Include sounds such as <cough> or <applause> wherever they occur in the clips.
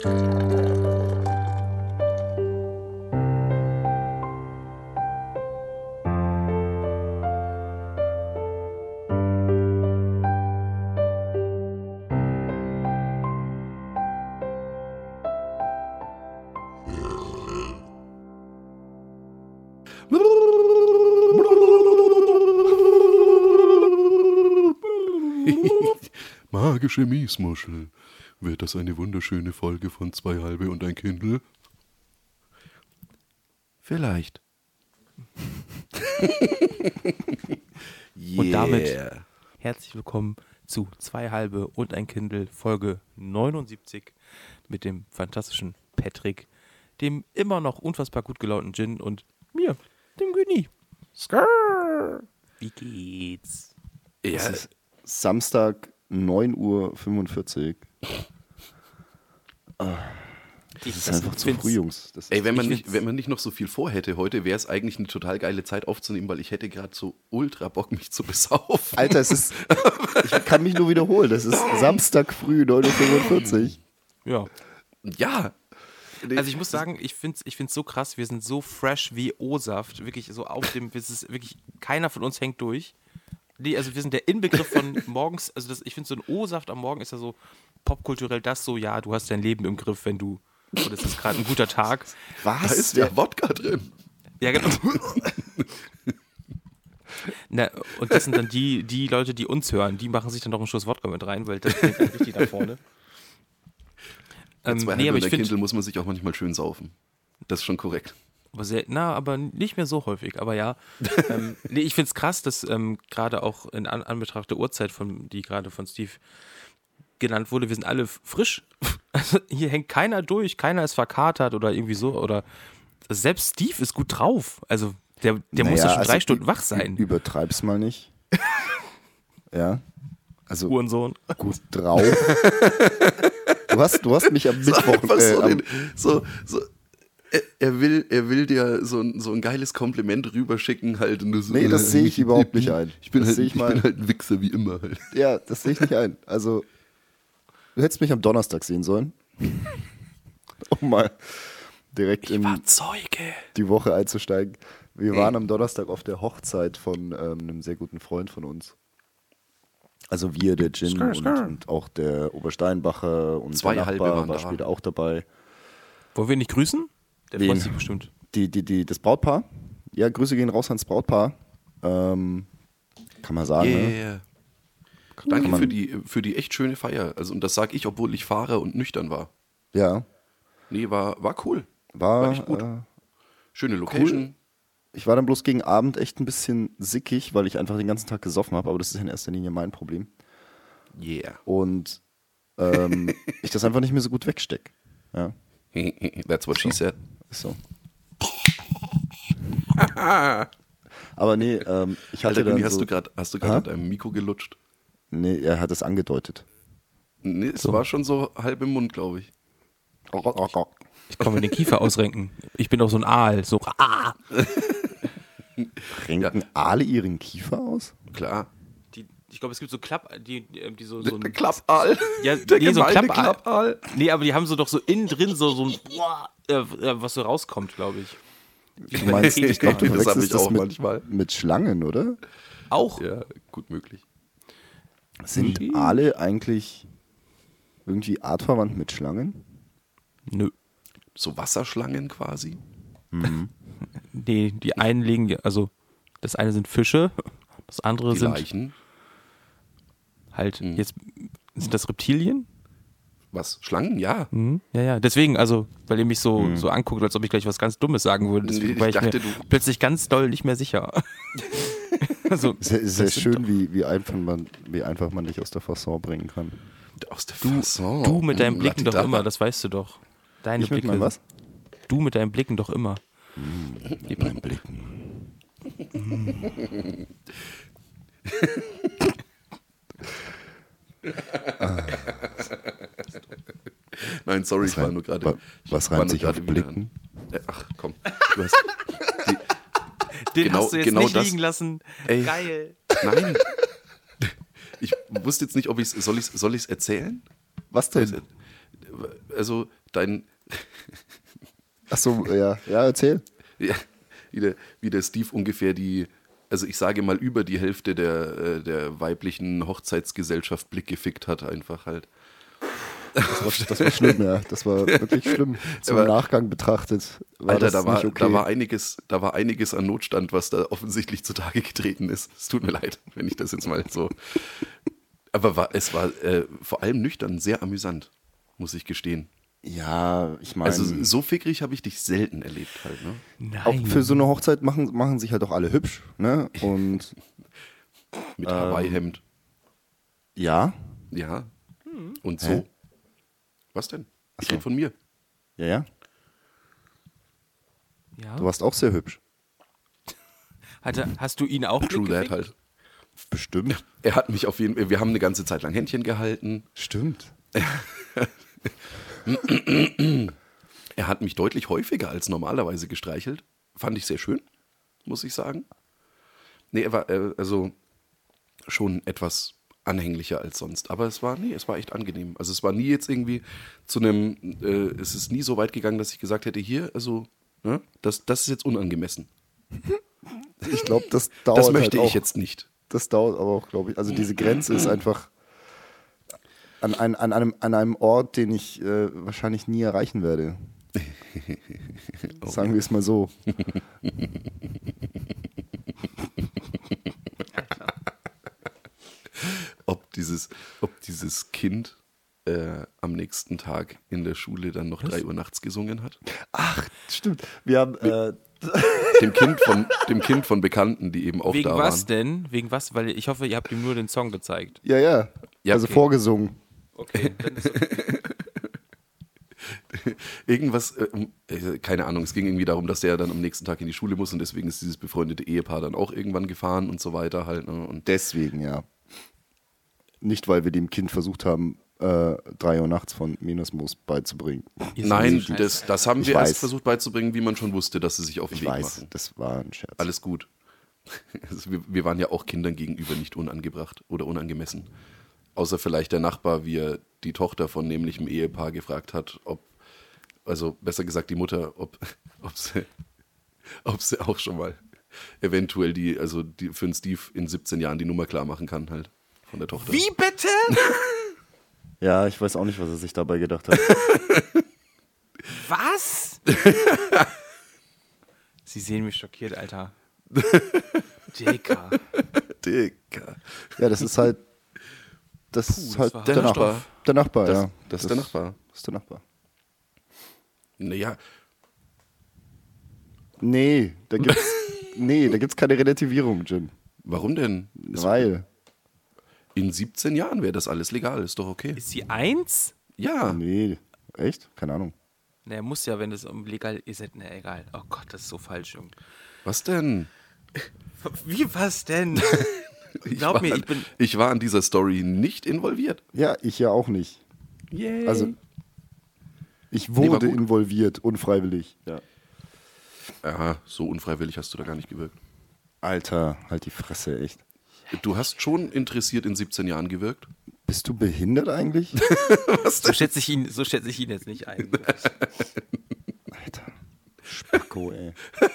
<laughs> Magische Miesmuschel. Wird das eine wunderschöne Folge von Zwei Halbe und ein Kindle? Vielleicht. <laughs> Und damit herzlich willkommen zu Zwei Halbe und ein Kindle, Folge 79 mit dem fantastischen Patrick, dem immer noch unfassbar gut gelaunten Gin und mir, dem Güni. Skrrr. Wie geht's? Ja, Es ist Samstag 9.45 Uhr. Das ist einfach zu früh, Jungs. Das ist ey, wenn man, Ich nicht, wenn man nicht noch so viel vorhätte heute, wäre es eigentlich eine total geile Zeit aufzunehmen, weil ich hätte gerade so ultra Bock, mich zu besaufen. Alter, es ist. Ich kann mich nur wiederholen. Das ist Samstag früh, 9.45 Uhr. Ja. Ja. Also ich muss sagen, ich finde es ich find's so krass, wir sind so fresh wie O-Saft, wirklich so auf dem, es ist wirklich, keiner von uns hängt durch. Nee, also wir sind der Inbegriff von <laughs> morgens, also das, ich finde so ein O-Saft am Morgen ist ja so popkulturell das so, ja, du hast dein Leben im Griff, wenn du, oder es ist gerade ein guter Tag. Da Was? ist ja Wodka drin. Ja, genau. Na, und das sind dann die, die Leute, die uns hören, die machen sich dann noch einen Schuss Wodka mit rein, weil das klingt halt richtig da vorne. Ähm, Zwei nee, aber und ich Kindle muss man sich auch manchmal schön saufen. Das ist schon korrekt. Aber sehr, na, aber nicht mehr so häufig, aber ja. <laughs> ähm, nee, ich finde es krass, dass ähm, gerade auch in An Anbetracht der Uhrzeit, von, die gerade von Steve genannt wurde, wir sind alle frisch. <laughs> Also hier hängt keiner durch, keiner ist verkatert oder irgendwie so. Oder selbst Steve ist gut drauf. Also der, der muss ja Naja, schon also drei Stunden wach sein. Übertreib's mal nicht. <laughs> ja. Also Uhrensohn. gut drauf. Du hast, du hast mich am Mittwoch. Einfach Äh, so, am, so, so er, er will, er will dir so ein, so ein geiles Kompliment rüberschicken halt. Und du so, Nee, das äh, sehe ich überhaupt bin- nicht ein. Ich bin, Das halt, ich ich mal- bin halt ein Wichser wie immer halt. ja, das sehe ich nicht ein. Also, du hättest mich am Donnerstag sehen sollen. <laughs> um mal direkt in Zeuge. die Woche einzusteigen. Wir waren am Donnerstag auf der Hochzeit von ähm, einem sehr guten Freund von uns. Also wir, der Gin Skr, und, skr. und auch der Obersteinbacher und Zwei der Nachbar waren war später auch dabei. Wollen wir nicht grüßen? Der freut sich bestimmt. Die, die, die, das Brautpaar. Ja, Grüße gehen raus ans Brautpaar. Ähm, kann man sagen, ne? Yeah. Danke für die, für die echt schöne Feier. Also, und das sage ich, obwohl ich Fahrer und nüchtern war. Ja, Nee, war, war cool. war, War echt gut. Äh, Schöne Location. ich war dann bloß gegen Abend echt ein bisschen sickig, weil ich einfach den ganzen Tag gesoffen habe, aber das ist in erster Linie mein Problem. Yeah. Und ähm, <laughs> ich das einfach nicht mehr so gut wegsteck. Ja, That's what she said. So. <laughs> Aber nee, ähm, ich hatte Alter, dann hast so, du gerade hast du gerade an deinem Mikro gelutscht? Nee, er hat es angedeutet. Nee, es war schon so halb im Mund, glaube ich. Ich kann mir den Kiefer ausrenken. Ich bin doch so ein Aal. So, ah. Renken Aale ihren Kiefer aus? Klar. Ich glaube, es gibt so Klapp, die, die, die so, so ein, Klappaal. Ja, <laughs> Der nee, so gemeine Klappaal. Klappaal. Nee, aber die haben so doch so innen drin so, so ein, boah, äh, äh, was so rauskommt, glaube ich. Du meinst, ich glaube, du Das ich das auch mit, manchmal. mit Schlangen, oder? Auch? Ja, gut möglich. Sind Aale eigentlich irgendwie artverwandt mit Schlangen? Nö. So Wasserschlangen quasi. <laughs> Nee, die einen legen, also das eine sind Fische, das andere Die sind Leichen. Halt, jetzt sind das Reptilien? Was? Schlangen? Ja. Mhm. Ja, ja, deswegen, also, weil ihr mich so, so anguckt, als ob ich gleich was ganz Dummes sagen würde, deswegen Nee, war ich ich, dachte, mir du- plötzlich ganz doll nicht mehr sicher. <laughs> also, Sehr, sehr schön, wie, wie, einfach man, wie einfach man dich aus der Fasson bringen kann. Aus der Du, Fasson. du mit deinen Mm, Blicken doch immer, das weißt du doch. Deine Ich mit Blicke. meinem was? Du mit deinen Blicken doch immer. Mit meinen Blicken. <laughs> <laughs> Nein, sorry, ich Was war rein- nur gerade. wa- ich was war reimt sich auf Blicken? Äh, Ach komm. Du hast, <laughs> Den Genau- hast du jetzt genau nicht das- liegen lassen. Ey. Geil. nein. <laughs> Ich wusste jetzt nicht, ob ich es. Soll ich es soll ich's erzählen? Was denn? Also dein, Achso, ja, ja, erzähl. ja, wie, der, wie der Steve ungefähr die, also ich sage mal über die Hälfte der, äh, der weiblichen Hochzeitsgesellschaft Blick gefickt hat, einfach halt. Das war, das war schlimm, ja. Das war wirklich schlimm. <laughs> Zum Aber- Nachgang betrachtet war Alter, da war, okay. da, war einiges, da war einiges an Notstand, was da offensichtlich zutage getreten ist. Es tut mir leid, wenn ich das jetzt mal so. Aber war, es war äh, vor allem nüchtern sehr amüsant, muss ich gestehen. Ja, ich meine, Also so fickrig habe ich dich selten erlebt halt. Ne? Nein. auch für so eine Hochzeit machen, machen sich halt auch alle hübsch, ne? Und <laughs> Mit Ähm. Hawaii-Hemd. ja, Ja. Hm. Und Hä? so. Was denn? Ich so. rede von mir. ja, ja. ja. Du warst auch sehr hübsch. <laughs> Hatte, hast du ihn auch True that halt. Bestimmt. Er hat mich auf jeden Fall, wir haben eine ganze Zeit lang Händchen gehalten. Stimmt. <laughs> <clears throat> Er hat mich deutlich häufiger als normalerweise gestreichelt. Fand ich sehr schön, muss ich sagen. Nee, er war äh, also schon etwas anhänglicher als sonst. Aber es war, nee, es war echt angenehm. Also es war nie jetzt irgendwie zu einem, äh, es ist nie so weit gegangen, dass ich gesagt hätte, hier, also, ne, das, das ist jetzt unangemessen. Ich glaube, das dauert Das möchte halt ich auch. jetzt nicht. Das dauert aber auch, glaube ich. Also diese Grenze ist <clears throat> einfach an, ein, an, einem, an einem Ort, den ich äh, wahrscheinlich nie erreichen werde. <laughs> Sagen wir es mal so. ob dieses, ob dieses Kind äh, am nächsten Tag in der Schule dann noch drei Uhr nachts gesungen hat. Ach, stimmt. Wir haben äh, Dem Kind von, dem kind von Bekannten, die eben auch Wegen da was waren. denn? Wegen was? Weil ich hoffe, ihr habt ihm nur den Song gezeigt. ja, ja, Ja, also okay. vorgesungen. Okay. <laughs> Dann ist <laughs> Irgendwas, äh, äh, keine Ahnung, es ging irgendwie darum, dass der dann am nächsten Tag in die Schule muss und deswegen ist dieses befreundete Ehepaar dann auch irgendwann gefahren und so weiter halt. Ne? Und Deswegen, ja. Nicht, weil wir dem Kind versucht haben, äh, drei Uhr nachts von Minusmus beizubringen. Nein, das, das haben Ich wir weiß. erst versucht beizubringen, wie man schon wusste, dass sie sich auf den Ich Weg weiß, machen. das war ein Scherz. Alles gut. <laughs> Also wir, wir waren ja auch Kindern gegenüber nicht unangebracht oder unangemessen. Außer vielleicht der Nachbar, wie er die Tochter von nämlichem Ehepaar gefragt hat, ob, also besser gesagt die Mutter, ob, <laughs> ob, sie, ob sie auch schon mal eventuell die, also die, für den Steve in 17 Jahren die Nummer klar machen kann halt von der Tochter. Wie bitte? <laughs> Ja, ich weiß auch nicht, was er sich dabei gedacht hat. <laughs> Was? Sie sehen mich schockiert, Alter. Dicker. Dicker. ja, das ist halt. Das ist das halt war der, hart. Nachbar. Der Nachbar, Das- ja. das ist der Nachbar. Das ist der Nachbar. Naja, Nee, da gibt's. <laughs> nee, da gibt's keine Relativierung, Jim. warum denn? Weil. In 17 Jahren wäre das alles legal, ist doch okay. Ist sie eins? Ja, Nee. Echt? Keine Ahnung. Naja, muss ja, wenn es um legal ist. Na, egal. Oh Gott, das ist so falsch, Junge. was denn? <laughs> Wie, was denn? <laughs> Ich Glaub war mir, an, ich bin. ich war an dieser Story nicht involviert. Ja, ich ja auch nicht. Yay. Also. Ich wurde gut. involviert, unfreiwillig. Ja. Aha, so unfreiwillig hast du da gar nicht gewirkt. Alter, halt die Fresse, echt. Du hast schon interessiert in 17 Jahren gewirkt. Bist du behindert eigentlich? <laughs> So schätze ich ihn, so schätze ich ihn jetzt nicht ein. <laughs> Alter. Spacko, ey. <laughs>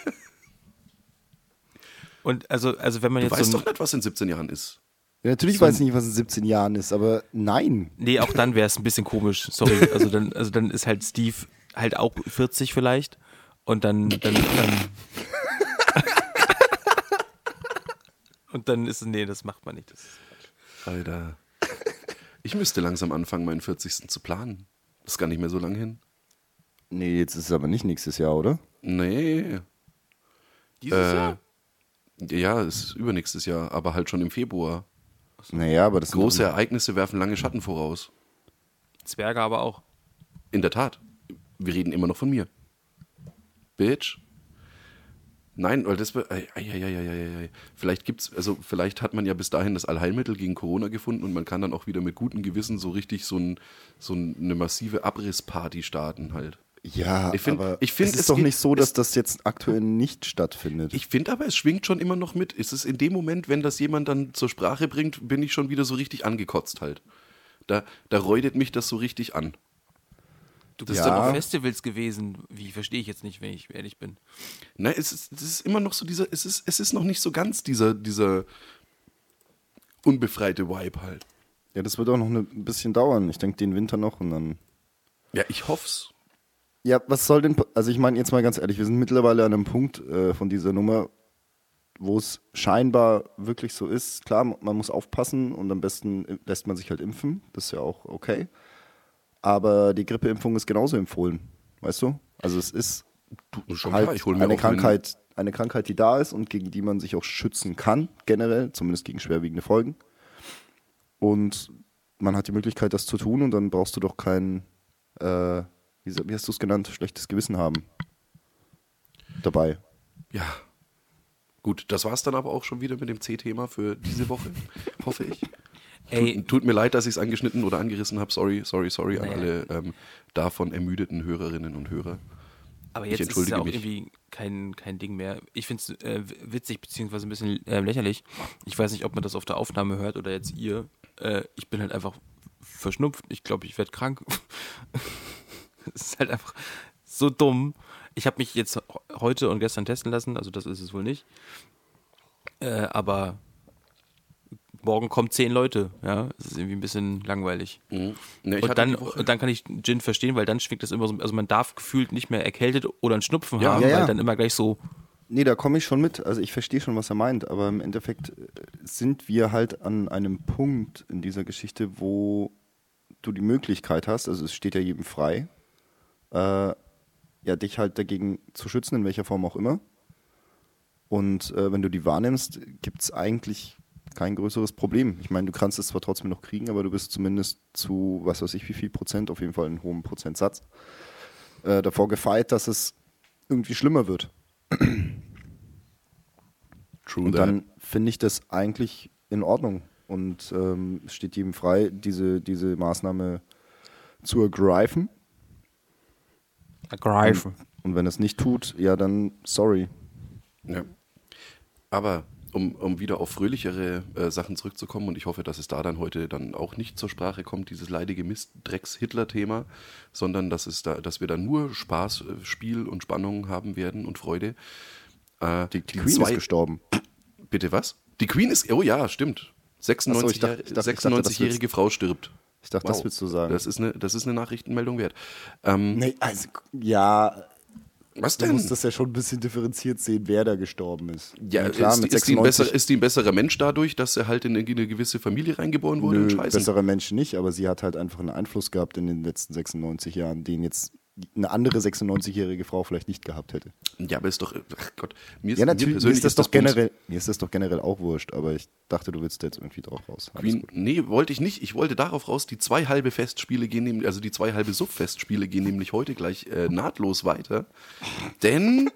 Und also, also wenn man Du jetzt weißt so. doch nicht, was in 17 Jahren ist. Ja, natürlich weiß ich nicht, was in 17 Jahren ist, aber nein. Nee, auch dann wäre es ein bisschen komisch. Sorry. Also dann, also dann ist halt Steve halt auch 40 vielleicht. Und dann, dann, dann <laughs> Und dann ist es, nee, das macht man nicht. Das. Alter. Ich müsste langsam anfangen, meinen 40. zu planen. Das ist gar nicht mehr so lange hin. Nee, jetzt ist es aber nicht nächstes Jahr, oder? Nee. Dieses Äh, Jahr? Ja, es ist übernächstes Jahr, aber halt schon im Februar. Naja, aber das Große Ereignisse werfen lange Schatten voraus. Zwerge aber auch. In der Tat. Wir reden immer noch von mir. Bitch. Nein, weil das wär- ei, ei, ei, ei, ei, ei. vielleicht gibt's also vielleicht hat man ja bis dahin das Allheilmittel gegen Corona gefunden und man kann dann auch wieder mit gutem Gewissen so richtig so, ein, so eine massive Abrissparty starten halt. Ja, Ich find- aber ich find, es ist es doch geht- nicht so, dass es- das jetzt aktuell nicht stattfindet. Ich finde aber, es schwingt schon immer noch mit. Ist es in dem Moment, wenn das jemand dann zur Sprache bringt, bin ich schon wieder so richtig angekotzt halt. Da, da räudet mich das so richtig an. Du bist Ja. doch auf Festivals gewesen. Wie verstehe ich jetzt nicht, wenn ich ehrlich bin. Nein, es ist, es ist immer noch so dieser, es ist, es ist noch nicht so ganz dieser, dieser unbefreite Vibe halt. Ja, das wird auch noch ein bisschen dauern. Ich denke, den Winter noch und dann. Ja, ich hoff's. Ja, was soll denn. Also, ich meine, jetzt mal ganz ehrlich, wir sind mittlerweile an einem Punkt äh, von dieser Nummer, wo es scheinbar wirklich so ist. Klar, man muss aufpassen und am besten lässt man sich halt impfen. Das ist ja auch okay. Aber die Grippeimpfung ist genauso empfohlen. Weißt du? Also, es ist halt klar, ich hol mir eine Krankheit, eine Krankheit, die da ist und gegen die man sich auch schützen kann, generell, zumindest gegen schwerwiegende Folgen. Und man hat die Möglichkeit, das zu tun und dann brauchst du doch kein, äh, wie, hast du es genannt, schlechtes Gewissen haben dabei. Ja. Gut, das war's dann aber auch schon wieder mit dem C-Thema für diese Woche, <laughs> hoffe ich. Ey, Tut, tut mir leid, dass ich es angeschnitten oder angerissen habe. Sorry, sorry, sorry an Naja. alle ähm, davon ermüdeten Hörerinnen und Hörer. aber jetzt ist es ja auch mich. irgendwie kein, kein Ding mehr. Ich finde es äh, witzig, beziehungsweise ein bisschen äh, lächerlich. Ich weiß nicht, ob man das auf der Aufnahme hört oder jetzt ihr. Äh, ich bin halt einfach verschnupft. Ich glaube, ich werde krank. <laughs> <laughs> Es ist halt einfach so dumm. Ich habe mich jetzt heute und gestern testen lassen, also das ist es wohl nicht. Äh, aber morgen kommen zehn Leute, ja. Das ist irgendwie ein bisschen langweilig. Mhm. Ne, Und dann, und dann kann ich Gin verstehen, weil dann schwingt das immer so, also man darf gefühlt nicht mehr erkältet oder einen Schnupfen Ja. haben, Ja, ja. weil dann immer gleich so, Nee, da komme ich schon mit. Also ich verstehe schon, was er meint, aber im Endeffekt äh, sind wir halt an einem Punkt in dieser Geschichte, wo du die Möglichkeit hast, also es steht ja jedem frei, äh, ja, dich halt dagegen zu schützen, in welcher Form auch immer. Und äh, wenn du die wahrnimmst, gibt es eigentlich kein größeres Problem. Ich meine, du kannst es zwar trotzdem noch kriegen, aber du bist zumindest zu, was weiß ich, wie viel Prozent, auf jeden Fall einen hohen Prozentsatz, äh, davor gefeit, dass es irgendwie schlimmer wird. True Und dann finde ich das eigentlich in Ordnung. Und ähm, es steht jedem frei, diese, diese Maßnahme zu ergreifen. Ergreifen. Und wenn es nicht tut, ja, dann sorry. Ja. Aber um, um wieder auf fröhlichere äh, Sachen zurückzukommen, und ich hoffe, dass es da dann heute dann auch nicht zur Sprache kommt, dieses leidige Mist-Drecks-Hitler-Thema, sondern dass, es da, dass wir da nur Spaß, äh, Spiel und Spannung haben werden und Freude. Äh, Die, die Queen ist gestorben. Bitte was? Die Queen ist, oh ja, stimmt. 96 ich dachte- ich dachte- ich dachte, das 96-jährige Frau stirbt. Ich dachte, das willst du sagen. Das ist eine, das ist eine Nachrichtenmeldung wert. Ähm, Nee, also, ja, was du denn? musst das ja schon ein bisschen differenziert sehen, wer da gestorben ist. Ja, klar, ist, mit ist, die ein 96 besser, ist die ein besserer Mensch dadurch, dass er halt in eine, eine gewisse Familie reingeboren wurde? Nö, Scheiße. bessere Menschen nicht, aber sie hat halt einfach einen Einfluss gehabt in den letzten 96 Jahren, den jetzt eine andere 96-jährige Frau vielleicht nicht gehabt hätte. Ja, aber ist doch, ach Gott, mir ist, Ja, mir natürlich, mir persönlich ist das doch Bums. generell, mir ist das doch generell auch wurscht, aber ich dachte, du willst jetzt irgendwie drauf raus. Alles Queen, nee, wollte ich nicht. Ich wollte darauf raus, die zwei halbe Festspiele gehen nämlich, also die zwei halbe Sub-Festspiele gehen nämlich heute gleich äh, nahtlos weiter. Denn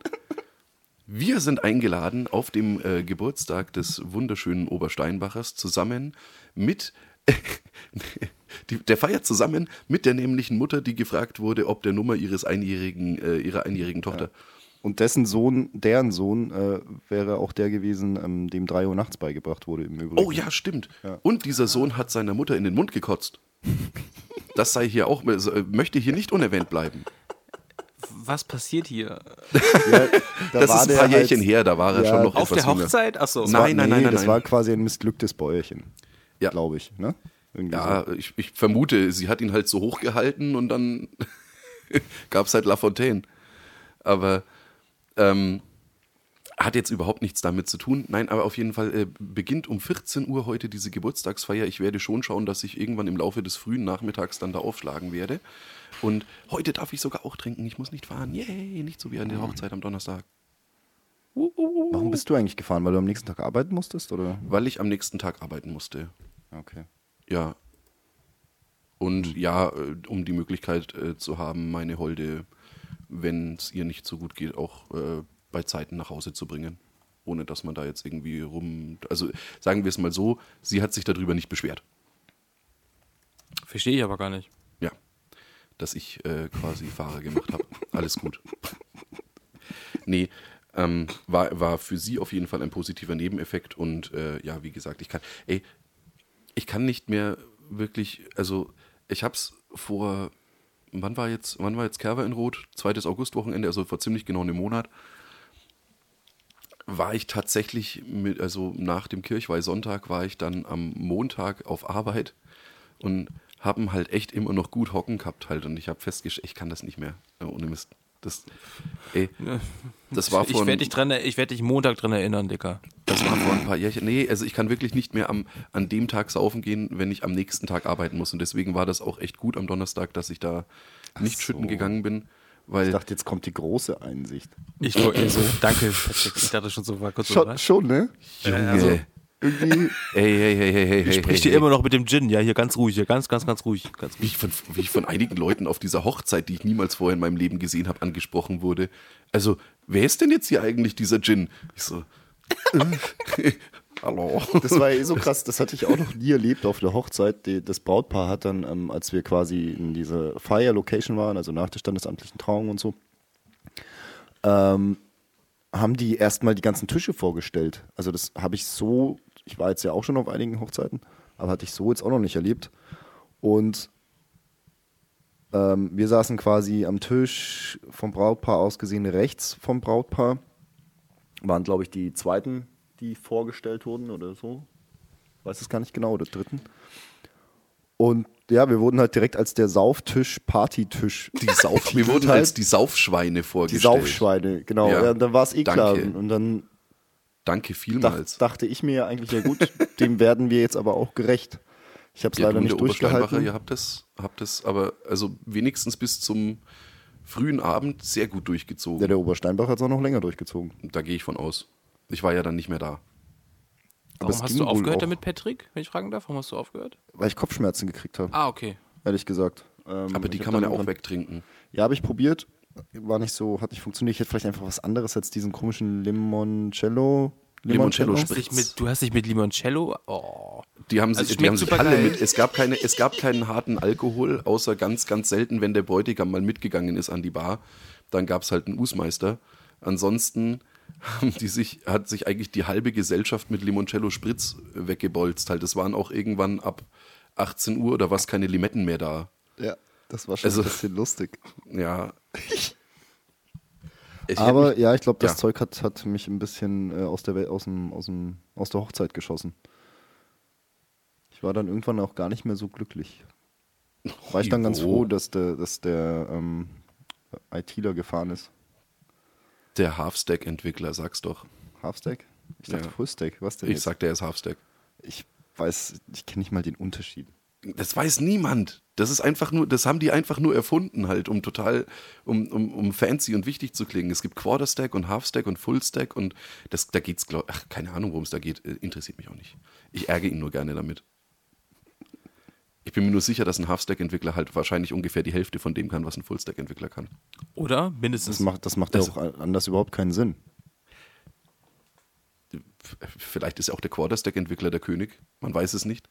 <laughs> wir sind eingeladen auf dem äh, Geburtstag des wunderschönen Obersteinbachers zusammen mit <laughs> die, der feiert zusammen mit der nämlichen Mutter, die gefragt wurde, ob der Nummer ihres einjährigen, äh, ihrer einjährigen Tochter. Und dessen Sohn, deren Sohn, äh, wäre auch der gewesen, ähm, dem 3 Uhr nachts beigebracht wurde im Übrigen. Oh ja, stimmt. Und dieser Sohn hat seiner Mutter in den Mund gekotzt. Das sei hier auch, äh, möchte hier nicht unerwähnt bleiben. Was passiert hier? <laughs> Ja, da Das war ist ein paar halt- Jährchen her, da war er Ja, schon noch Auf etwas der. Hochzeit? Achso. Das Nein, war, nein, nee, nein, nein, Das nein. war quasi ein missglücktes Bäuerchen. Ja. Glaube ich, ne? Irgendwie Ja, ich, ich vermute, sie hat ihn halt so hochgehalten und dann <laughs> gab es halt La Fontaine. Aber ähm, hat jetzt überhaupt nichts damit zu tun. Nein, aber auf jeden Fall äh, beginnt um 14 Uhr heute diese Geburtstagsfeier. Ich werde schon schauen, dass ich irgendwann im Laufe des frühen Nachmittags dann da aufschlagen werde. Und heute darf ich sogar auch trinken. Ich muss nicht fahren. Yay, nicht so wie an der Hochzeit am Donnerstag. so. Warum bist du eigentlich gefahren? Weil du am nächsten Tag arbeiten musstest? Oder? Weil ich am nächsten Tag arbeiten musste. Okay. Ja. Und ja, äh, um die Möglichkeit äh, zu haben, meine Holde, wenn es ihr nicht so gut geht, auch äh, bei Zeiten nach Hause zu bringen. Ohne dass man da jetzt irgendwie rum. Also sagen wir es mal so, sie hat sich darüber nicht beschwert. Verstehe ich aber gar nicht. Ja. Dass ich äh, quasi Fahrer gemacht habe. <laughs> Alles gut. Nee, ähm, war, war für sie auf jeden Fall ein positiver Nebeneffekt und äh, ja, wie gesagt, ich kann, ey, ich kann nicht mehr wirklich, also ich habe es vor wann war jetzt, wann war jetzt Kerber in Rot? Zweites Augustwochenende, also vor ziemlich genau einem Monat. War ich tatsächlich mit, also nach dem Kirchweihsonntag war ich dann am Montag auf Arbeit und haben halt echt immer noch gut hocken gehabt halt und ich habe festgestellt, ich kann das nicht mehr, äh, ohne Mist. Das, ey, das war ich von, werde dich, dran ich werd dich Montag dran erinnern, Dicker. das war vor ein paar Jahren. Nee, also ich kann wirklich nicht mehr am, an dem Tag saufen gehen, wenn ich am nächsten Tag arbeiten muss. Und deswegen war das auch echt gut am Donnerstag, dass ich da nicht so. schütten gegangen bin. Weil Ich dachte, jetzt kommt die große Einsicht. Ich wollte so, danke, Patrick. Ich dachte schon so, war kurz Schon, schon ne? Junge, also- Irgendwie. hey, hey, hey, hey, hey, Ich hey, sprich hey, dir hey. immer noch mit dem Gin, ja, hier ganz ruhig, hier ganz, ganz, ganz ruhig. Ganz Wie ruhig. ich, von, wie ich von einigen Leuten auf dieser Hochzeit, die ich niemals vorher in meinem Leben gesehen habe, angesprochen wurde. Also, wer ist denn jetzt hier eigentlich dieser Gin? Ich so, <laughs> hallo. Das war ja eh so krass, das hatte ich auch noch nie erlebt auf der Hochzeit. Das Brautpaar hat dann, ähm, als wir quasi in dieser Fire-Location waren, also nach der standesamtlichen Trauung und so, ähm, haben die erstmal die ganzen Tische vorgestellt. Also das habe ich so, ich war jetzt ja auch schon auf einigen Hochzeiten, aber hatte ich so jetzt auch noch nicht erlebt. Und ähm, wir saßen quasi am Tisch vom Brautpaar aus gesehen rechts vom Brautpaar. Waren, glaube ich, die zweiten, die vorgestellt wurden oder so. Weiß es gar nicht genau, oder dritten. Und ja, wir wurden halt direkt als der Sauftisch, Partytisch. Die Sauf, <laughs> wir wurden halt als die Saufschweine die vorgestellt. Saufschweine, genau. Ja. Ja. dann war es eh klar. Danke. Und dann Danke dach, vielmals. dachte ich mir ja eigentlich, ja gut, dem werden wir jetzt aber auch gerecht. Ich habe es Ja, leider du, nicht der Obersteinbacher, durchgehalten. ihr habt das, habt das aber also wenigstens bis zum frühen Abend sehr gut durchgezogen. Ja, der Obersteinbach hat es auch noch länger durchgezogen. Da gehe ich von aus. Ich war ja dann nicht mehr da. Warum hast du aufgehört auch. damit, Patrick? Wenn ich fragen darf, warum hast du aufgehört? Weil ich Kopfschmerzen gekriegt habe, Ah, okay. ehrlich gesagt. Ähm, Aber die kann man ja auch wegtrinken. Ja, habe ich probiert. War nicht so, hat nicht funktioniert. Ich hätte vielleicht einfach was anderes als diesen komischen Limoncello. Limoncello Du Spritz. hast dich mit, du hast dich mit Limoncello. Oh. Die haben, Also sie, die haben sich alle geil. mit. Es gab, keine, es gab keinen harten Alkohol, außer ganz, ganz selten, wenn der Bräutigam mal mitgegangen ist an die Bar. Dann gab es halt einen Usmeister. Ansonsten haben die sich, hat sich eigentlich die halbe Gesellschaft mit Limoncello Spritz weggebolzt. Halt, es waren auch irgendwann ab 18 Uhr oder was keine Limetten mehr da. Ja, das war schon Also- ein bisschen lustig. Ja. Aber mich- ja, ich glaube, das Ja. Zeug hat, hat mich ein bisschen äh, aus, der Welt, aus, dem, aus, dem, aus der Hochzeit geschossen. Ich war dann irgendwann auch gar nicht mehr so glücklich. War ich dann ganz froh, dass der, dass der ähm, ITler gefahren ist. der Halfstack-Entwickler, sag's doch. Halfstack? Ich dachte Ja. Fullstack. Was denn Ich jetzt? sag, der ist Halfstack. Ich weiß, ich kenne nicht mal den Unterschied. Das weiß niemand. Das ist einfach nur, das haben die einfach nur erfunden halt, um total, um, um, um fancy und wichtig zu klingen. Es gibt Quarterstack und Halfstack und Fullstack und das, da geht's, glaub, ach, keine Ahnung, worum es da geht, Äh, interessiert mich auch nicht. Ich ärgere ihn nur gerne damit. Ich bin mir nur sicher, dass ein Halfstack-Entwickler halt wahrscheinlich ungefähr die Hälfte von dem kann, was ein Fullstack-Entwickler kann. Oder? Mindestens. Das macht, das macht Das- ja auch anders überhaupt keinen Sinn. Vielleicht ist auch der Quarterstack-Entwickler der König. Man weiß es nicht.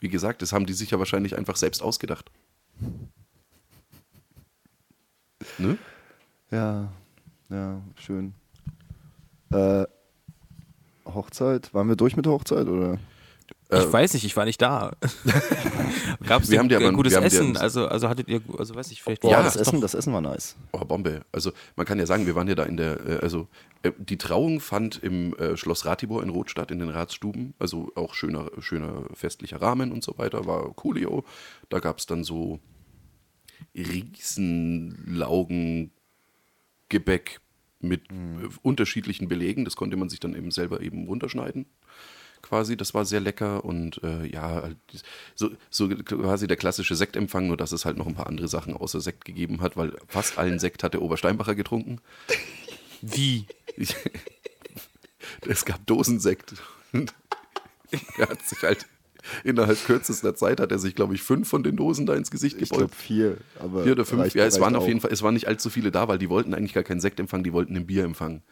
Wie gesagt, das haben die sich ja wahrscheinlich einfach selbst ausgedacht. Ne? Ja, ja, schön. Äh, Hochzeit, waren wir durch mit der Hochzeit oder? Ich weiß nicht, ich war nicht da. <laughs> Gab es äh, Wir haben dir aber- gutes haben Essen? ein- Also, also hattet ihr, also weiß ich, vielleicht Boah, Ja, das ist Essen, das Essen war nice. Oh, Bombe. Also man kann ja sagen, wir waren ja da in der, äh, also äh, die Trauung fand im äh, Schloss Ratibor in Roth statt, in den Ratsstuben. Also auch schöner, schöner festlicher Rahmen und so weiter, war coolio. Da gab es dann so Riesenlaugengebäck mit äh, unterschiedlichen Belegen. Das konnte man sich dann eben selber eben runterschneiden. Quasi, das war sehr lecker und äh, ja, halt so, so quasi der klassische Sektempfang, nur dass es halt noch ein paar andere Sachen außer Sekt gegeben hat, weil fast allen Sekt hat der Obersteinbacher getrunken. Wie? Ich, <laughs> es gab Dosensekt. Und <laughs> er hat sich halt innerhalb kürzester Zeit hat er sich, glaube ich, fünf von den Dosen da ins Gesicht Ich gebeult. glaube vier. Aber Vier oder fünf. reicht- ja, es waren auf jeden Fall, es waren nicht allzu viele da, weil die wollten eigentlich gar keinen Sekt empfangen, die wollten ein Bier empfangen.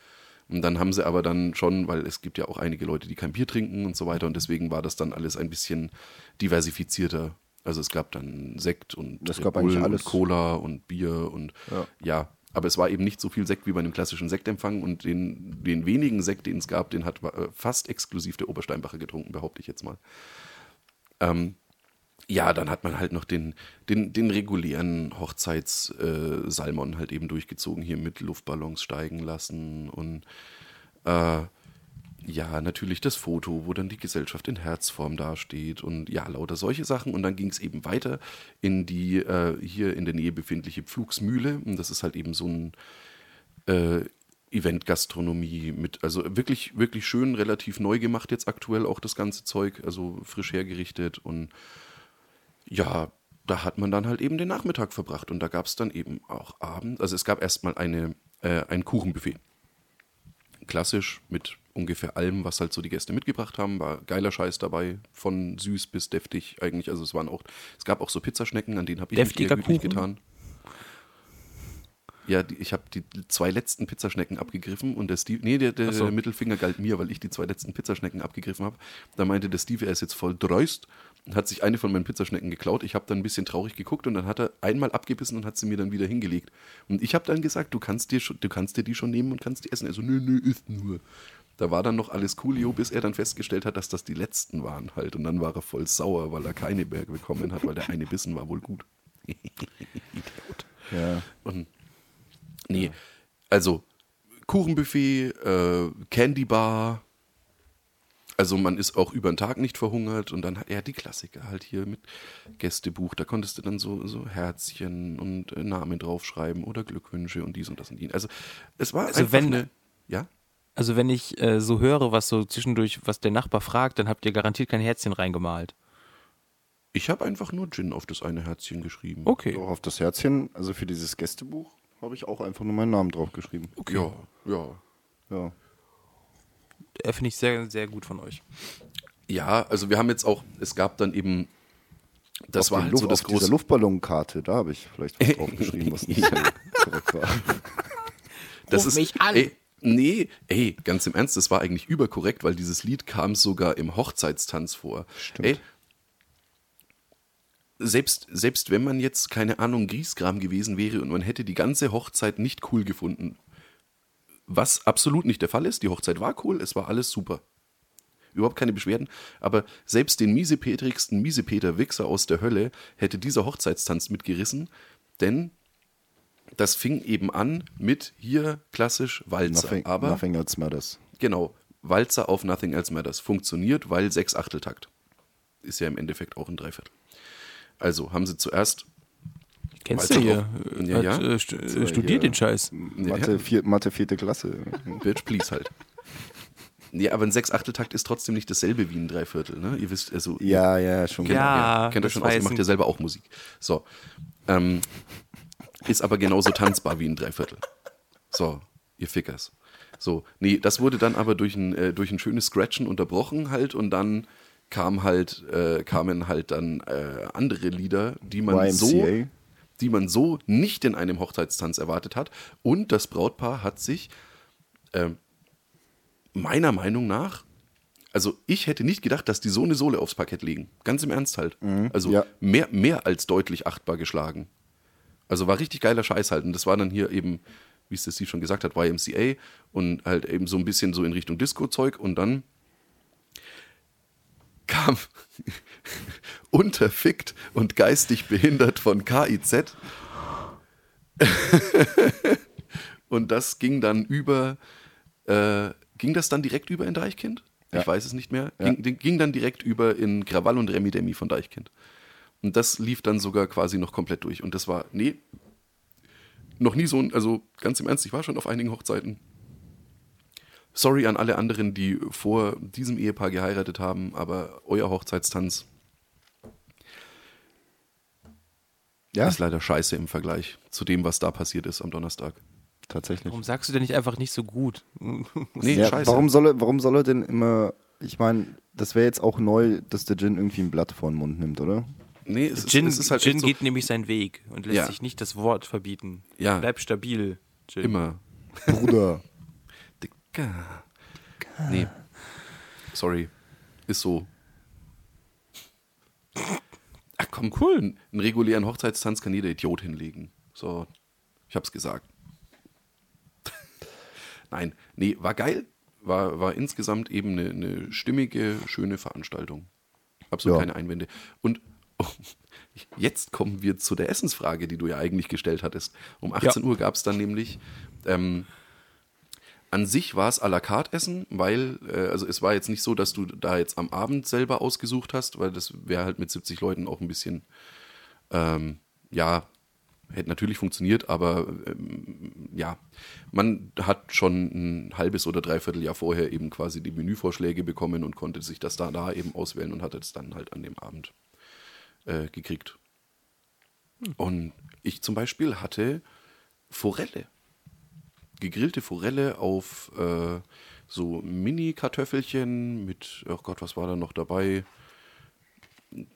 Und dann haben sie aber dann schon, weil es gibt ja auch einige Leute, die kein Bier trinken und so weiter, und deswegen war das dann alles ein bisschen diversifizierter. Also es gab dann Sekt und Es Red gab Bull eigentlich alles. und Cola und Bier und Ja. ja. Aber es war eben nicht so viel Sekt wie bei einem klassischen Sektempfang und den, den wenigen Sekt, den es gab, den hat äh, fast exklusiv der Obersteinbacher getrunken, behaupte ich jetzt mal. Ähm, ja, dann hat man halt noch den, den, den regulären Hochzeitssalmon halt eben durchgezogen, hier mit Luftballons steigen lassen und äh, ja, natürlich das Foto, wo dann die Gesellschaft in Herzform dasteht und ja, lauter solche Sachen. Und dann ging es eben weiter in die äh, hier in der Nähe befindliche Pflugsmühle. Und das ist halt eben so ein äh, Event-Gastronomie mit, also wirklich, wirklich schön, relativ neu gemacht jetzt aktuell auch das ganze Zeug, also frisch hergerichtet und ja, da hat man dann halt eben den Nachmittag verbracht und da gab es dann eben auch Abend, also es gab erstmal eine, äh, ein Kuchenbuffet. Klassisch mit ungefähr allem, was halt so die Gäste mitgebracht haben, war geiler Scheiß dabei, von süß bis deftig eigentlich, also es waren auch, es gab auch so Pizzaschnecken, an denen habe ich Deftiger mich eher getan. Ja, die, ich habe die zwei letzten Pizzaschnecken abgegriffen und der Steve, nee, der, der, so. der Mittelfinger galt mir, weil ich die zwei letzten Pizzaschnecken abgegriffen habe. Da meinte der Steve, er ist jetzt voll dreust hat sich eine von meinen Pizzaschnecken geklaut. Ich habe dann ein bisschen traurig geguckt und dann hat er einmal abgebissen und hat sie mir dann wieder hingelegt. Und ich habe dann gesagt, du kannst dir schon, du kannst dir die schon nehmen und kannst die essen. Er so, nö, nö, isst nur. Da war dann noch alles coolio, bis er dann festgestellt hat, dass das die letzten waren halt. Und dann war er voll sauer, weil er keine mehr bekommen hat, weil der eine Bissen war wohl gut. Ja. Und nee, also Kuchenbuffet, äh, Candy Bar. Also man ist auch über den Tag nicht verhungert und dann hat er die Klassiker halt hier mit Gästebuch. Da konntest du dann so, so Herzchen und äh, Namen draufschreiben oder Glückwünsche und dies und das und die. Also es war Also einfach wenn- eine, ja, Also wenn ich äh, so höre, was so zwischendurch, was der Nachbar fragt, dann habt ihr garantiert kein Herzchen reingemalt. ich habe einfach nur Gin auf das eine Herzchen geschrieben. Okay. Doch auf das Herzchen, also für dieses Gästebuch, habe ich auch einfach nur meinen Namen draufgeschrieben. Ja, ja. Ja. Äh, Finde ich sehr, sehr gut von euch. Ja, also wir haben jetzt auch, es gab dann eben, das auf war halt Luft, so das große. Luftballonkarte, da habe ich vielleicht was <laughs> draufgeschrieben, was <laughs> nicht so korrekt war. Das Ruf ist, mich an. Ey, nee, ey, ganz im Ernst, das war eigentlich überkorrekt, weil dieses Lied kam sogar im Hochzeitstanz vor. Stimmt. Ey, selbst, selbst wenn man jetzt, keine Ahnung, Griesgram gewesen wäre und man hätte die ganze Hochzeit nicht cool gefunden, was absolut nicht der Fall ist, die Hochzeit war cool, es war alles super. Überhaupt keine Beschwerden, aber selbst den miesepetrigsten Miesepeter-Wichser aus der Hölle hätte dieser Hochzeitstanz mitgerissen, denn das fing eben an mit hier klassisch Walzer. Nothing, aber nothing else matters. genau, Walzer auf Nothing Else Matters. Funktioniert, weil sechs Achteltakt. Ist ja im Endeffekt auch ein Dreiviertel. Also haben sie zuerst Kennst Weißt du hier? Ja, Hat, ja. Äh, stu äh, studiert den Scheiß. Mathe, vier, Mathe vierte Klasse. Bitch, please halt. Ja, aber ein Sechs-Achteltakt ist trotzdem nicht dasselbe wie ein Dreiviertel, ne? Ihr wisst, also. ihr Ja, ja, schon kennt, Ja, ihr kennt das euch schon aus, ihr macht ja selber auch Musik. So. Ähm, ist aber genauso tanzbar wie ein Dreiviertel. So, ihr Fickers. So, nee, das wurde dann aber durch ein, äh, durch ein schönes Scratchen unterbrochen halt und dann kam halt, äh, kamen halt dann äh, andere Lieder, die man so YMCA. Die man so nicht in einem Hochzeitstanz erwartet hat. Und das Brautpaar hat sich ähm, meiner Meinung nach, also ich hätte nicht gedacht, dass die so eine Sohle aufs Parkett legen. Ganz im Ernst halt. Also ja. mehr, mehr als deutlich achtbar geschlagen. Also war richtig geiler Scheiß halt. Und das war dann hier eben, wie es das sie schon gesagt hat, YMCA und halt eben so ein bisschen so in Richtung Disco-Zeug und dann kam <laughs> unterfickt und geistig behindert von KIZ. <laughs> und das ging dann über, äh, ging das dann direkt über in Deichkind? Ja. Ich weiß es nicht mehr. Ja. Ging, ging dann direkt über in Krawall und Remi Demi von Deichkind. Und das lief dann sogar quasi noch komplett durch. Und das war, nee, noch nie so ein, also ganz im Ernst, ich war schon auf einigen Hochzeiten. Sorry an alle anderen, die vor diesem Ehepaar geheiratet haben, aber euer Hochzeitstanz Ja, ist leider scheiße im Vergleich zu dem, was da passiert ist am Donnerstag. tatsächlich. Warum sagst du denn nicht einfach nicht so gut? <laughs> Nee, ja, scheiße. warum, soll er, warum soll er denn immer, ich meine, das wäre jetzt auch neu, dass der Gin irgendwie ein Blatt vor den Mund nimmt, oder? Nee, es, Gin, ist, es ist halt Gin so, geht nämlich seinen Weg und lässt Ja. sich nicht das Wort verbieten. Ja. Bleib stabil. Gin. immer. Bruder. <laughs> Dicker. Nee. Sorry. Ist so. Ach komm, cool. Einen regulären Hochzeitstanz kann jeder Idiot hinlegen. So, ich hab's gesagt. <laughs> Nein, nee, war geil. War, war insgesamt eben eine, eine stimmige, schöne Veranstaltung. Absolut Ja. keine Einwände. Und <laughs> Jetzt kommen wir zu der Essensfrage, die du ja eigentlich gestellt hattest. Um 18 Uhr gab es dann nämlich, ähm, an sich war es à la carte Essen, weil, äh, also es war jetzt nicht so, dass du da jetzt am Abend selber ausgesucht hast, weil das wäre halt mit 70 Leuten auch ein bisschen, ähm, ja, hätte natürlich funktioniert, aber ähm, ja, man hat schon ein halbes oder dreiviertel Jahr vorher eben quasi die Menüvorschläge bekommen und konnte sich das da, da eben auswählen und hatte es dann halt an dem Abend äh, gekriegt. Und ich zum Beispiel hatte Forelle. Gegrillte Forelle auf äh, so Mini-Kartoffelchen mit, oh Gott, was war da noch dabei?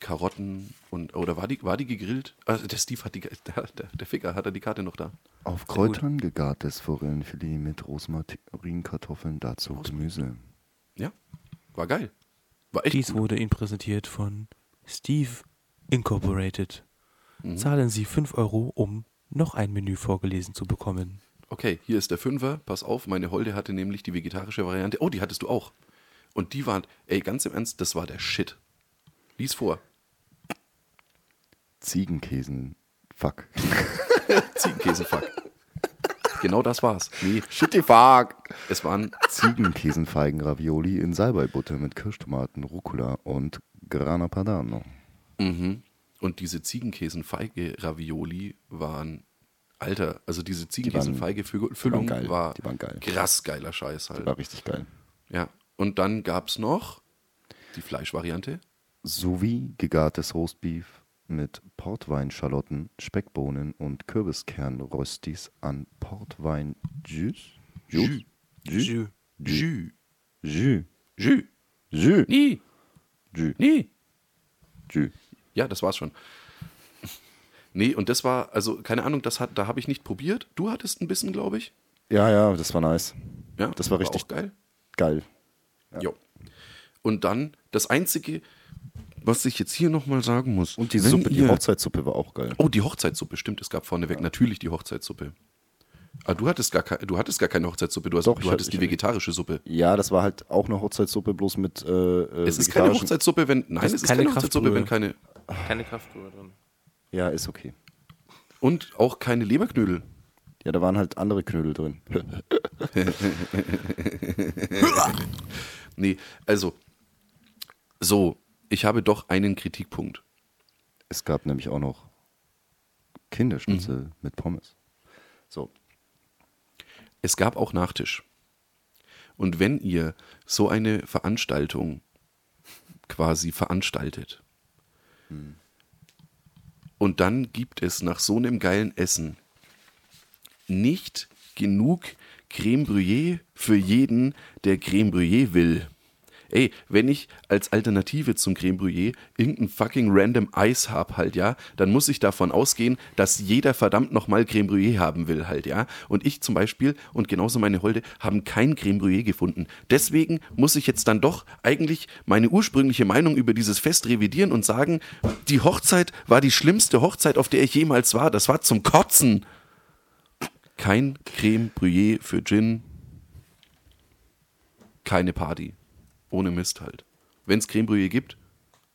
Karotten und, oder war die, war die gegrillt? Also der Steve hat die, <laughs> der, der, der Ficker, hat er die Karte noch da? Auf Kräutern gegartes Forellenfilet mit Rosmarinkartoffeln, dazu Gemüse. Ja, war geil. War echt Dies gut. wurde Ihnen präsentiert von Steve Incorporated. Mhm. Zahlen Sie 5 Euro, um noch ein Menü vorgelesen zu bekommen. Okay, hier ist der Fünfer. Pass auf, meine Holde hatte nämlich die vegetarische Variante. Oh, die hattest du auch. Und die waren, ey, ganz im Ernst, das war der Shit. Lies vor. Ziegenkäsen. Fuck. <laughs> Ziegenkäsefuck. genau das war's. Nee, Shitty fuck. es waren Ziegenkäsenfeigen-Ravioli in Salbeibutter mit Kirschtomaten, Rucola und Grana Padano. Mhm. Und diese Ziegenkäsenfeige-Ravioli waren, Alter, also diese Ziegenkäsenfeige-Füllung geil. war, Die waren geil. krass geiler Scheiß halt. War richtig geil. Ja. Und dann gab's noch die Fleischvariante. Sowie gegartes Roastbeef mit Portweinschalotten, Speckbohnen und Kürbiskernröstis an Portwein Jus? Jus. Jus. Jus. Jus. Jus. Jus. Jus. Jus. Ja, das war's schon. Nee, und das war, also keine Ahnung, das hat, da habe ich nicht probiert. Du hattest ein bisschen, glaube ich. Ja, ja, das war nice. Ja, Das war richtig auch geil. Geil. Jo. Und dann das Einzige, was ich jetzt hier nochmal sagen muss. Und die Suppe, die Hochzeitssuppe war auch geil. Oh, die Hochzeitssuppe, stimmt. Es gab vorneweg natürlich die Hochzeitssuppe. Aber du hattest gar, du hattest gar keine Hochzeitssuppe, du, hast, Doch, du hattest ich die vegetarische Suppe. Ja, das war halt auch eine Hochzeitssuppe, bloß mit äh, äh, Es ist keine Hochzeitssuppe, wenn. Nein, es ist ist keine keine Hochzeitssuppe, wenn keine. Keine Kraftruhe drin. Ja, ist okay. Und auch keine Leberknödel. Ja, da waren halt andere Knödel drin. <laughs> Nee, also. So, ich habe doch einen Kritikpunkt. Es gab nämlich auch noch Kinderschnitzel mit Pommes. So. Es gab auch Nachtisch. Und wenn ihr so eine Veranstaltung quasi veranstaltet und dann gibt es nach so einem geilen Essen nicht genug Creme Brûlée für jeden, der Creme Brûlée will. Ey, wenn ich als Alternative zum Creme Brûlée irgendein fucking random Eis hab halt, ja, dann muss ich davon ausgehen, dass jeder verdammt nochmal Creme Brûlée haben will halt, ja. Und ich zum Beispiel und genauso meine Holde haben kein Creme Brûlée gefunden. Deswegen muss ich jetzt dann doch eigentlich meine ursprüngliche Meinung über dieses Fest revidieren und sagen, die Hochzeit war die schlimmste Hochzeit, auf der ich jemals war. Das war zum Kotzen. Kein Creme Brûlée für Gin, keine Party. Ohne Mist halt. Wenn es Creme Brûlée gibt,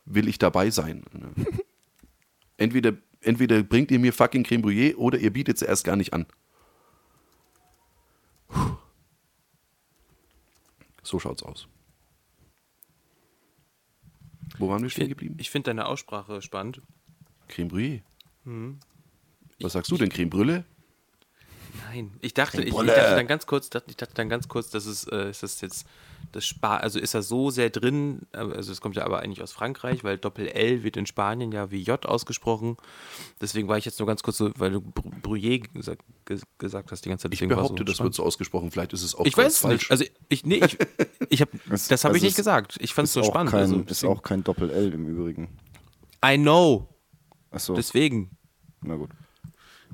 will ich dabei sein. ne? <laughs> Entweder, entweder bringt ihr mir fucking Creme Brûlée oder ihr bietet sie erst gar nicht an. Puh. So schaut's aus. Wo waren wir stehen geblieben? Ich finde deine Aussprache spannend. Creme Brûlée. Mhm. Was sagst du denn? Creme Brûlée? Nein, ich dachte, ich, ich dachte dann ganz kurz, ich dachte dann ganz kurz, dass es, äh, ist das jetzt das Spa also ist das so sehr drin, äh, also es kommt ja aber eigentlich aus Frankreich, weil Doppel L wird in Spanien ja wie J ausgesprochen. Deswegen war ich jetzt nur ganz kurz so, weil du Br- Bruyère gesagt, ge- gesagt hast die ganze Zeit. Ich behaupte, so das spannend. wird so ausgesprochen. Vielleicht ist es auch Ich weiß es falsch. nicht. Also ich, nee, ich, ich hab, <laughs> Es- das habe also ich nicht es gesagt. Ich fand es so spannend. Kein, also, ist auch kein Doppel-L im Übrigen. I know. Achso, Deswegen. na gut.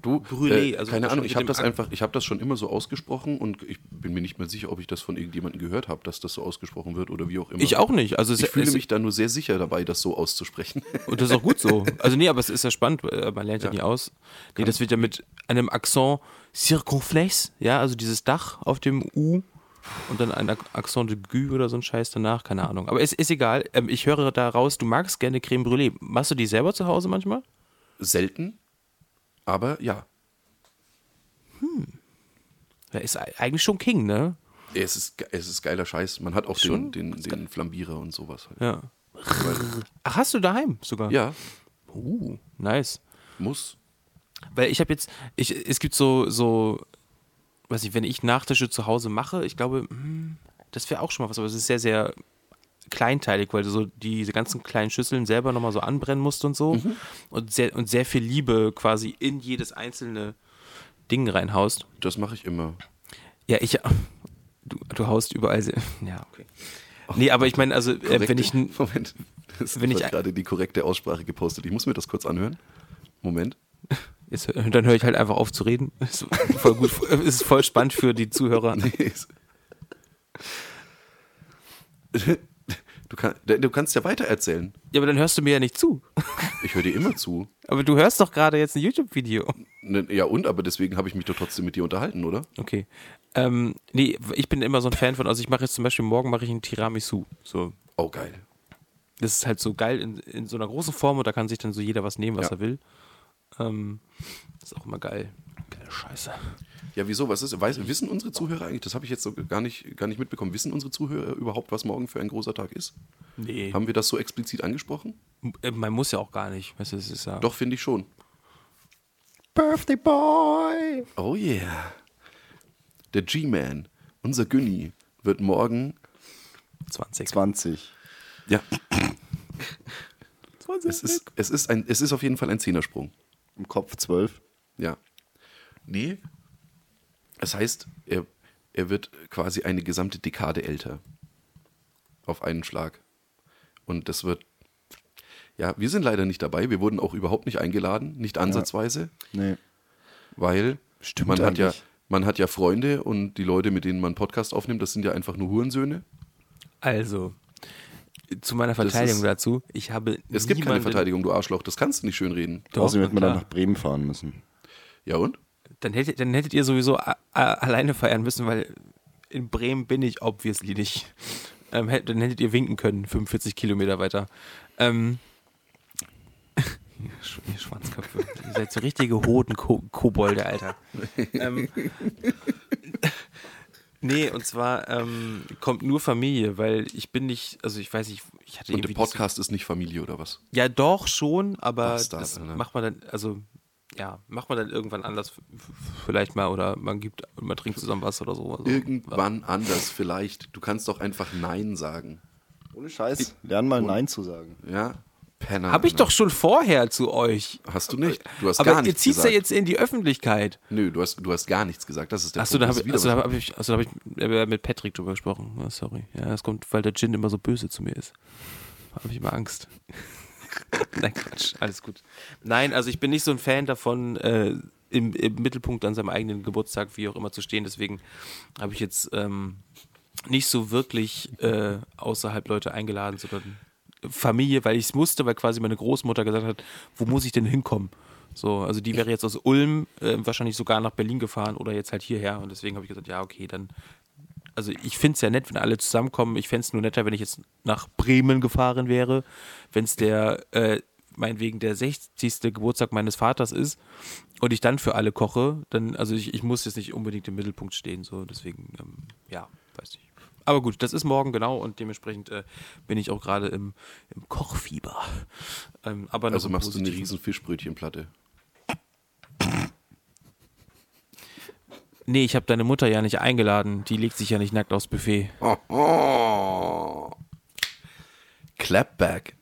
Du, Brûlée, äh, also keine Ahnung, ich habe das einfach, ich habe das schon immer so ausgesprochen und ich bin mir nicht mehr sicher, ob ich das von irgendjemandem gehört habe, dass das so ausgesprochen wird oder wie auch immer. Ich auch nicht. Also es, Ich fühle es, mich da nur sehr sicher dabei, das so auszusprechen. <laughs> Und das ist auch gut so. Also nee, aber es ist ja spannend, man lernt ja, Ja. nie aus. Nee, das wird ja mit einem Accent circonflex, ja, also dieses Dach auf dem U, und dann ein Accent de Gue oder so ein Scheiß danach, keine Ahnung. Aber ist, ist egal. Ähm, ich höre daraus, du magst gerne Creme Brûlée. Machst du die selber zu Hause manchmal? Selten, aber ja. Ja, ist e- eigentlich schon King, ne? Es ist, es ist geiler Scheiß. Man hat auch Schon? den, den, den Flambierer und sowas. Halt. Ja. Ach, hast du daheim sogar? Ja, Uh, nice. muss. Weil ich habe jetzt, ich, es gibt so, so, weiß ich, wenn ich Nachtische zu Hause mache, ich glaube, hm, das wäre auch schon mal was, aber es ist sehr, sehr kleinteilig, weil du so diese ganzen kleinen Schüsseln selber nochmal so anbrennen musst und so und, sehr, und sehr viel Liebe quasi in jedes einzelne Ding reinhaust. Das mache ich immer. Ja, ich, du, du haust überall, sehr, <laughs> ja, okay. Nee, aber ich meine, also, äh, wenn ich, <laughs> Moment. Es wenn ich gerade die korrekte Aussprache gepostet. Ich muss mir das kurz anhören. Moment. <laughs> jetzt, dann höre ich halt einfach auf zu reden. Ist voll gut, ist voll spannend für die Zuhörer. Nee, Du, kann, du kannst ja weiter erzählen. Ja, aber dann hörst du mir ja nicht zu. Ich höre dir immer zu. <laughs> Aber du hörst doch gerade jetzt ein YouTube-Video. Ne, Ja, und, aber deswegen habe ich mich doch trotzdem mit dir unterhalten, oder? Okay. Ähm, nee, ich bin immer so ein Fan von, also ich mache jetzt zum Beispiel morgen mache ich ein Tiramisu. So. Oh, geil. Das ist halt so geil in, in so einer großen Form und da kann sich dann so jeder was nehmen, was Ja. er will. Ähm, das ist auch immer geil. Geile Scheiße. Ja, wieso? Was ist? Weiß, wissen unsere Zuhörer eigentlich? Das habe ich jetzt so gar nicht, gar nicht mitbekommen. Wissen unsere Zuhörer überhaupt, was morgen für ein großer Tag ist? Nee. Haben wir das so explizit angesprochen? Äh, Man muss ja auch gar nicht. Weißt du, es ist ja. Doch, finde ich schon. Birthday Boy! Oh yeah. Der G-Man, unser Günni, wird morgen. 20. 20. Ja, <laughs> 20. es ist, es ist, ein, es ist auf jeden Fall ein Zehnersprung. Im Kopf 12. Ja. Nee. Das heißt, er, er wird quasi eine gesamte Dekade älter. Auf einen Schlag. Und das wird. Ja, wir sind leider nicht dabei. Wir wurden auch überhaupt nicht eingeladen, nicht ansatzweise, Nee. weil Stimmt man hat ja man hat ja Freunde und die Leute, mit denen man Podcast aufnimmt, das sind ja einfach nur Hurensöhne. Also, zu meiner Verteidigung ist- dazu, ich habe. Es gibt keine Verteidigung, du Arschloch, das kannst du nicht schönreden. Doch, Außerdem hätten wir dann nach Bremen fahren müssen. Ja und? Dann hättet, dann hättet ihr sowieso alleine feiern müssen, weil in Bremen bin ich obviously nicht. Ähm, hätt, dann hättet ihr winken können, 45 Kilometer weiter. Ähm, <laughs> ihr Schwanzköpfe. Ihr seid so richtige Hoden Ko Kobolde, Alter. <laughs> ähm, nee, und zwar ähm, kommt nur Familie, weil ich bin nicht, also ich weiß nicht, ich hatte Und irgendwie der Podcast ist nicht Familie oder was? ja, doch schon, aber Bastard, das Alter. macht man dann, also ja, macht man dann irgendwann anders vielleicht mal oder man gibt, man trinkt zusammen was oder so. Also, Irgendwann anders vielleicht. Du kannst doch einfach Nein sagen. Ohne Scheiß. Lern mal Nein zu sagen. Ja? Penner. Habe ich ne? doch schon vorher zu euch. Hast du nicht. Du hast aber gar ihr nichts gesagt. ja jetzt in die Öffentlichkeit. Nö, du hast, du hast gar nichts gesagt. Das ist der Achso, da habe ich, also, da hab ich, also, da hab ich mit Patrick drüber gesprochen. Oh, sorry. Ja, das kommt, weil der Gin immer so böse zu mir ist. Habe ich immer Angst. <laughs> Nein, Quatsch, alles gut. Nein, also ich bin nicht so ein Fan davon, äh, im, im Mittelpunkt an seinem eigenen Geburtstag, wie auch immer, zu stehen. Deswegen habe ich jetzt ähm, nicht so wirklich äh, außerhalb Leute eingeladen, sondern Familie, weil ich es musste, weil quasi meine Großmutter gesagt hat, wo muss ich denn hinkommen? So, also die wäre jetzt aus Ulm äh, wahrscheinlich sogar nach Berlin gefahren oder jetzt halt hierher. Und deswegen habe ich gesagt, ja, okay, dann. Also ich finde es ja nett, wenn alle zusammenkommen. Ich fände es nur netter, wenn ich jetzt nach Bremen gefahren wäre, wenn es der, äh, meinetwegen der 60. Geburtstag meines Vaters ist und ich dann für alle koche, dann, also ich, ich muss jetzt nicht unbedingt im Mittelpunkt stehen, so deswegen, ähm, ja, weiß nicht. Aber gut, das ist morgen genau und dementsprechend äh, bin ich auch gerade im, im Kochfieber. Ähm, aber Also machst du eine riesen Fischbrötchenplatte. Nee, ich habe deine Mutter ja nicht eingeladen. Die legt sich ja nicht nackt aufs Buffet. Oh, oh. Clapback.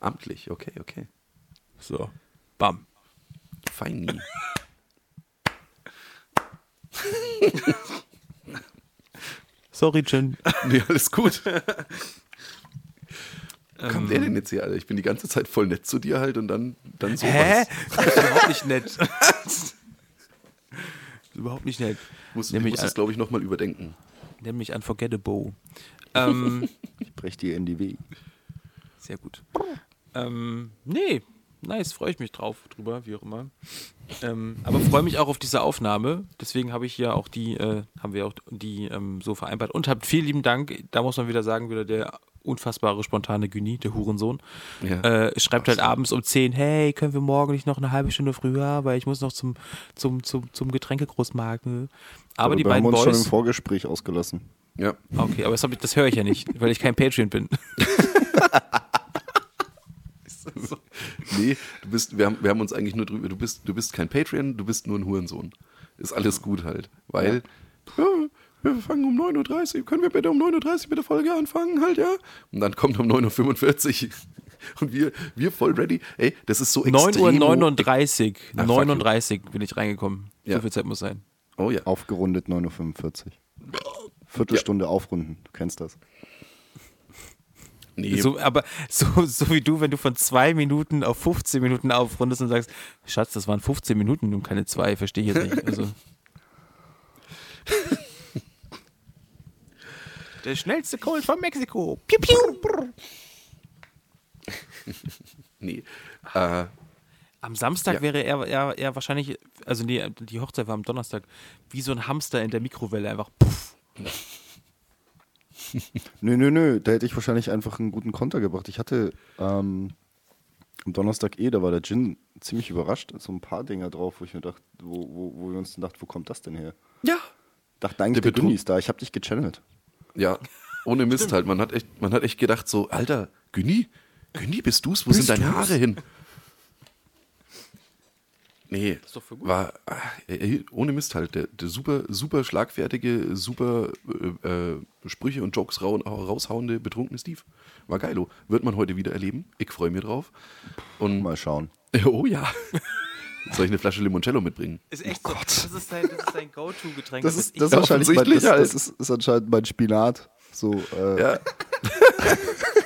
Amtlich, okay, okay. So. Bam. Feini. <laughs> Sorry, Jen. <laughs> nee, alles gut. Wo kam der denn jetzt hier, Alter? Ich bin die ganze Zeit voll nett zu dir halt und dann, dann sowas. Hä? Das ist überhaupt nicht nett. <laughs> Das ist überhaupt nicht nett. Muss, ich Nämlich muss das, glaube ich, nochmal überdenken. Nämlich Unforgettable. Ähm, Ich brech dir in die Wege. sehr gut. Ähm, nee, nice, freue ich mich drauf drüber, wie auch immer. Ähm, aber freue mich auch auf diese Aufnahme. Deswegen habe ich ja auch die, äh, haben wir auch die ähm, so vereinbart. Und habt vielen lieben Dank. Da muss man wieder sagen, wieder der unfassbare spontane Güni, der Hurensohn. Ja. Äh, schreibt halt abends um 10, hey, können wir morgen nicht noch eine halbe Stunde früher, weil ich muss noch zum, zum, zum, zum Getränkegroßmarkt. ne? Aber die beiden haben uns schon im Boys. Vorgespräch ausgelassen. Ja. Okay, aber das, das höre ich ja nicht, weil ich kein Patreon bin. <laughs> <laughs> Nee, du bist, wir haben, wir haben uns eigentlich nur drüber, du bist, du bist kein Patreon, du bist nur ein Hurensohn. Ist alles gut halt. Weil, ja. wir fangen um 9.30 Uhr, können wir bitte um 9.30 Uhr mit der Folge anfangen halt, ja? Und dann kommt um 9.45 Uhr <laughs> und wir, wir voll ready. Ey, das ist so 9 Uhr extrem- 39, Ah, fuck 39 bin ich reingekommen. Ja. So viel Zeit muss sein. Oh ja. Aufgerundet 9.45 Uhr. Viertelstunde aufrunden, du kennst das. Nee, So, aber so, so wie du, wenn du von zwei Minuten auf 15 Minuten aufrundest und sagst, Schatz, das waren 15 Minuten und keine zwei, verstehe ich jetzt nicht. Also. <laughs> Der schnellste Colt von Mexiko. Piu, piu. <laughs> nee. Äh, Am Samstag Ja. wäre er, er, er wahrscheinlich, also nee, die Hochzeit war am Donnerstag, wie so ein Hamster in der Mikrowelle einfach. Puff. Nö, nö, nö, da hätte ich wahrscheinlich einfach einen guten Konter gebracht. Ich hatte ähm, am Donnerstag eh, da war der Gin ziemlich überrascht. So ein paar Dinger drauf, wo ich mir dachte, wo, wo, wo wir uns dann dachten, wo kommt das denn her? ja. Dachte eigentlich, Der der, Günni ist da, ich habe dich gechannelt. Ja, ohne Mist halt. Man hat echt, man hat echt gedacht so, Alter, Günni, Günni, bist du's? Wo sind deine Haare hin? Nee, doch für gut. war ah, ey, ohne Mist halt. Der, der super, super schlagfertige, super äh, äh, Sprüche und Jokes rau, raushauende, betrunkene Steve. War geilo. Wird man heute wieder erleben. Ich freue mich drauf. Und Mal schauen. <laughs> oh ja. Soll ich eine Flasche Limoncello mitbringen? Ist echt so. Das ist dein, das ist dein Go-To-Getränk. Das ist, ich- das ist wahrscheinlich mein, das, das ist, ist anscheinend mein Spinat. So, äh, Ja. <laughs> <laughs>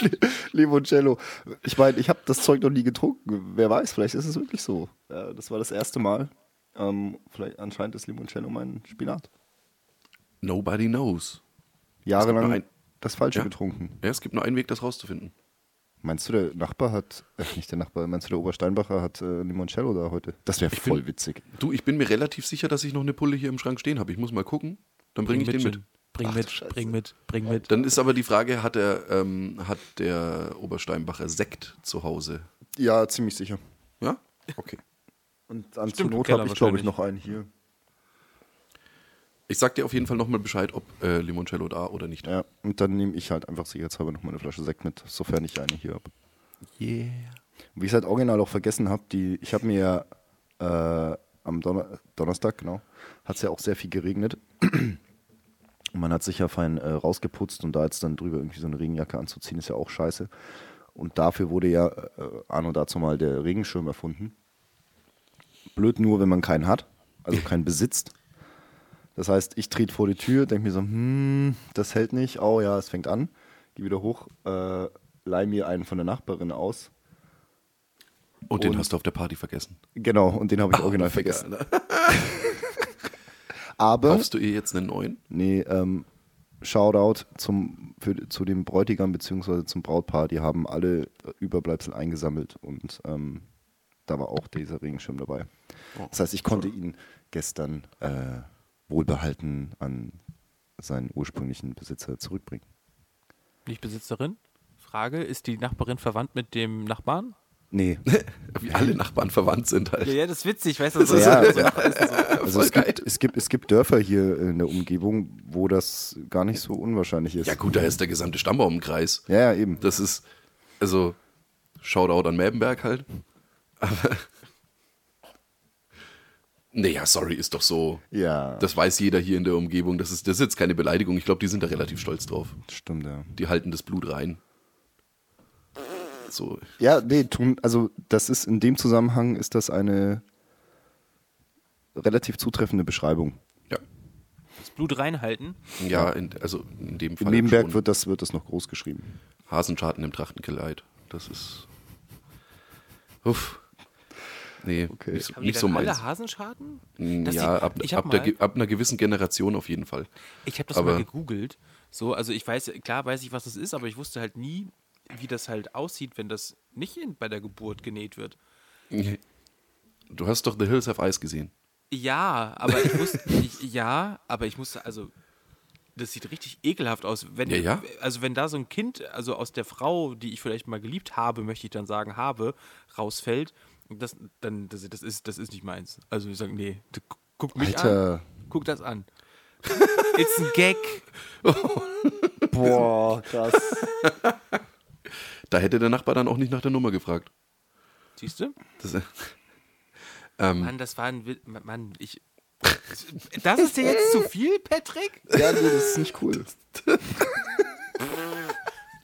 <laughs> Limoncello. Ich meine, ich habe das Zeug noch nie getrunken. Wer weiß, vielleicht ist es wirklich so. Ja, das war das erste Mal. Ähm, vielleicht anscheinend ist Limoncello mein Spinat. Nobody knows. Jahrelang ein- das Falsche Ja. getrunken. Ja, es gibt nur einen Weg, das rauszufinden. Meinst du, der Nachbar hat, äh, nicht der Nachbar, meinst du, der Obersteinbacher hat äh, Limoncello da heute? Das wäre voll witzig. Du, ich bin mir relativ sicher, dass ich noch eine Pulle hier im Schrank stehen habe. Ich muss mal gucken. Dann bringe ich den mit. Bring Ach, mit, bring mit, bring mit. Dann ist aber die Frage, hat, er, ähm, hat der Obersteinbacher Sekt zu Hause? Ja, ziemlich sicher. Ja? Okay. <laughs> Und an Stimmt, zur Not habe ich, glaube ich, wahrscheinlich. noch einen hier. Ich sag dir auf jeden Fall nochmal Bescheid, ob äh, Limoncello da oder nicht. Ja, und dann nehme ich halt einfach sicherheitshalber noch mal eine Flasche Sekt mit, sofern ich eine hier habe. Yeah. Wie ich es halt original auch vergessen habe, die, ich habe mir ja äh, am Donner Donnerstag, genau, hat es ja auch sehr viel geregnet. Und man hat sich ja fein äh, rausgeputzt und da jetzt dann drüber irgendwie so eine Regenjacke anzuziehen, ist ja auch scheiße. Und dafür wurde ja äh, anno dazu mal der Regenschirm erfunden. Blöd nur, wenn man keinen hat, also keinen besitzt. Das heißt, ich trete vor die Tür, denke mir so, hm, das hält nicht. Oh ja, es fängt an. Geh wieder hoch, äh, leih mir einen von der Nachbarin aus. Und den Und- hast du auf der Party vergessen. Genau, und den habe ich original Ficker, vergessen. <laughs> Aber, Kaufst du ihr jetzt einen neuen? nee, ähm, Shoutout zum, für, zu dem Bräutigam bzw. zum Brautpaar. Die haben alle Überbleibsel eingesammelt und ähm, da war auch dieser Regenschirm dabei. Das heißt, ich konnte ihn gestern äh, wohlbehalten an seinen ursprünglichen Besitzer zurückbringen. Nicht Besitzerin? Frage, ist die Nachbarin verwandt mit dem Nachbarn? Nee, <laughs> Wie alle Nachbarn verwandt sind halt. Ja, ja, das ist witzig, weißt du? So, Ja. so so. also es gibt, es, gibt, es gibt Dörfer hier in der Umgebung, wo das gar nicht so unwahrscheinlich ist. Ja gut, da ist der gesamte Stammbaum im Kreis. Ja, ja, eben. Das ist, also, Shoutout an Melbenberg halt. Aber, <laughs> naja, sorry, ist doch so. Ja, Das weiß jeder hier in der Umgebung. Das ist, das ist jetzt keine Beleidigung. Ich glaube, die sind da relativ stolz drauf. stimmt, ja. Die halten das Blut rein. So, Ja, nee, tun, also das ist in dem Zusammenhang ist das eine relativ zutreffende Beschreibung. ja. Das Blut reinhalten. Ja, in, also in dem Fall. Im Nebenberg wird das, wird das noch groß geschrieben. Hasenschaden im Trachtenkleid. Das ist. Uff. Nee, Okay. nicht, Haben die nicht so meins. alle Hasenschaden? Mm, Das Ja, ab, ab, der, ab einer gewissen Generation auf jeden Fall. Ich habe das Aber- mal gegoogelt. So, also ich weiß, klar weiß ich, was das ist, aber ich wusste halt nie, wie das halt aussieht, wenn das nicht in, bei der Geburt genäht wird. Du hast doch The Hills Have Eyes gesehen. Ja, aber ich wusste, <laughs> ich, ja, aber ich musste, also, das sieht richtig ekelhaft aus. Wenn, Ja, ja. Also, wenn da so ein Kind, also aus der Frau, die ich vielleicht mal geliebt habe, möchte ich dann sagen, habe, rausfällt, das, dann, das, das, ist, das ist nicht meins. Also, ich sage, nee, guck mich an. Alter. Guck das an. It's ein Gag. <laughs> Boah, krass. <laughs> Da hätte der Nachbar dann auch nicht nach der Nummer gefragt. Siehst du? Das, <laughs> ähm, Mann, das war ein Witz. Mann, ich. Das ist dir jetzt zu viel, Patrick? ja, nee, das ist nicht cool. <laughs>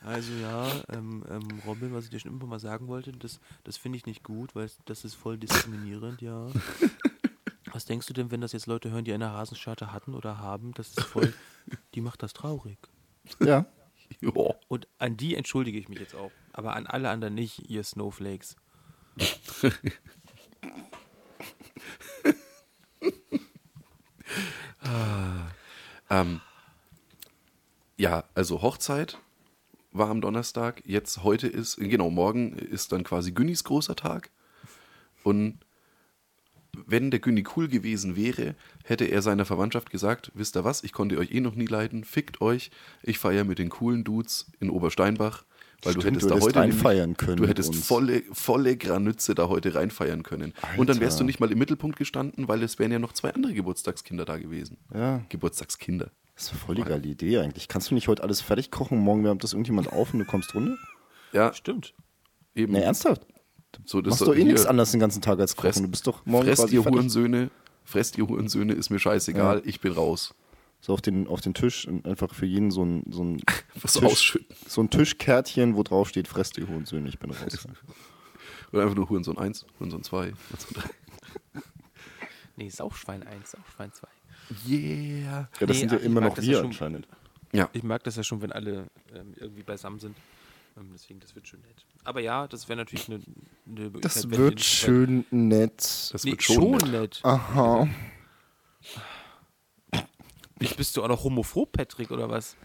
Also ja, ähm, ähm, Robin, was ich dir schon immer mal sagen wollte, das, das finde ich nicht gut, weil das ist voll diskriminierend, ja. <laughs> Was denkst du denn, wenn das jetzt Leute hören, die eine Hasenscharte hatten oder haben? Das ist voll, die macht das traurig. Ja. <laughs> ja. Und an die entschuldige ich mich jetzt auch. Aber an alle anderen nicht, ihr Snowflakes. <laughs> Ähm, ja, also Hochzeit war am Donnerstag. Jetzt heute ist, genau, morgen ist dann quasi Günnis großer Tag. Und wenn der Günni cool gewesen wäre, hätte er seiner Verwandtschaft gesagt, wisst ihr was, ich konnte euch eh noch nie leiden, fickt euch, ich feiere mit den coolen Dudes in Obersteinbach, weil du Stimmt, hättest du da heute reinfeiern können Du hättest volle, volle Granütze da heute reinfeiern können. Und dann wärst du Alter. nicht mal im Mittelpunkt gestanden, weil es wären ja noch zwei andere Geburtstagskinder da gewesen. Ja. Geburtstagskinder. Das ist eine voll die geile Idee eigentlich. Kannst du nicht heute alles fertig kochen? Morgen wärmt das irgendjemand auf und du kommst runter? Ja, Stimmt. eben. Nee, ernsthaft? So, das Machst doch eh nichts anderes den ganzen Tag als kochen. Fresst, du bist doch morgen fresst quasi ihr fertig. Hurensöhne, fresst ihr Hurensöhne, ist mir scheißegal, ich bin raus. So auf den, auf den Tisch und einfach für jeden so ein, so ein, <laughs> Was Tisch, ausschütten. so ein Tischkärtchen, wo drauf steht, fresst ihr Hohensöhne, ich bin raus. <laughs> Oder einfach nur Hurensohn 1, Hurensohn 2, Hurensohn 3. <laughs> Nee, Sauchschwein 1, Sauchschwein 2. Yeah. Ja, das Nee, sind ja ach, immer noch wir ja schon. anscheinend. Ja, Ich mag das ja schon, wenn alle ähm, irgendwie beisammen sind. Ähm, deswegen, das wird schon nett. Aber ja, das wäre natürlich eine, eine Möglichkeit, Das wird nicht- schön nett. das Nee, wird schon, schon. nett. nett. Aha. Bist, bist du auch noch homophob, Patrick, oder was?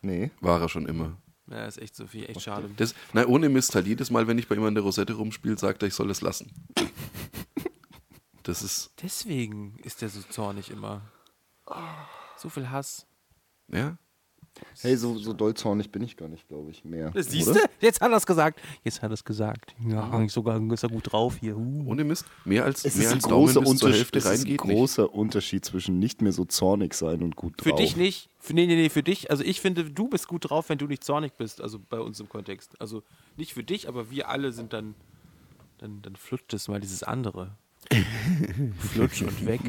Nee. War er schon immer. Ja, ist echt so viel, echt schade. Das, nein, ohne Mist, halt jedes Mal, wenn ich bei ihm an der Rosette rumspiele, sagt er, ich soll es lassen. Das ist, Deswegen ist der so zornig immer. So viel Hass. ja, Hey, so, so dollzornig bin ich gar nicht, glaube ich, mehr. Das siehst du? Jetzt hat er es gesagt. Jetzt hat er es gesagt. Ja, sogar ist er gut drauf hier. Uh. ohne Mist. Mehr als, Es mehr ist ein als Daumen großer, bis zur Unterschied, Hälfte es ist ein geht nicht. großer Unterschied zwischen nicht mehr so zornig sein und gut Für drauf. dich nicht. Für, nee, nee, nee, für dich. Also ich finde, du bist gut drauf, wenn du nicht zornig bist. Also bei uns im Kontext. Also nicht für dich, aber wir alle sind dann. Dann, dann flutscht es mal dieses andere. <laughs> Flutsch und weg.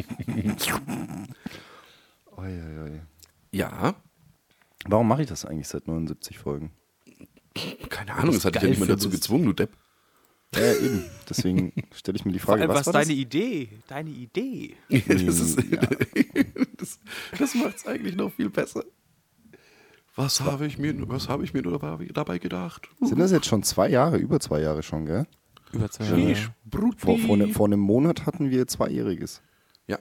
Oi, oi, oi. Ja, Warum mache ich das eigentlich seit 79 Folgen? keine Ahnung, das hat dich ja geil niemand dazu gezwungen, du Depp. Ja, eben. Deswegen stelle ich mir die Vor Frage, allem, was, was war deine das? Idee? Deine Idee. das ist, Ja. <laughs> das, das macht es eigentlich noch viel besser. Was habe ich mir, was habe ich mir nur dabei, dabei gedacht? Sind das jetzt schon zwei Jahre, über zwei Jahre schon, gell? Über zwei Brutli. Vor, vor, ne, vor einem Monat hatten wir Zweijähriges. Ja.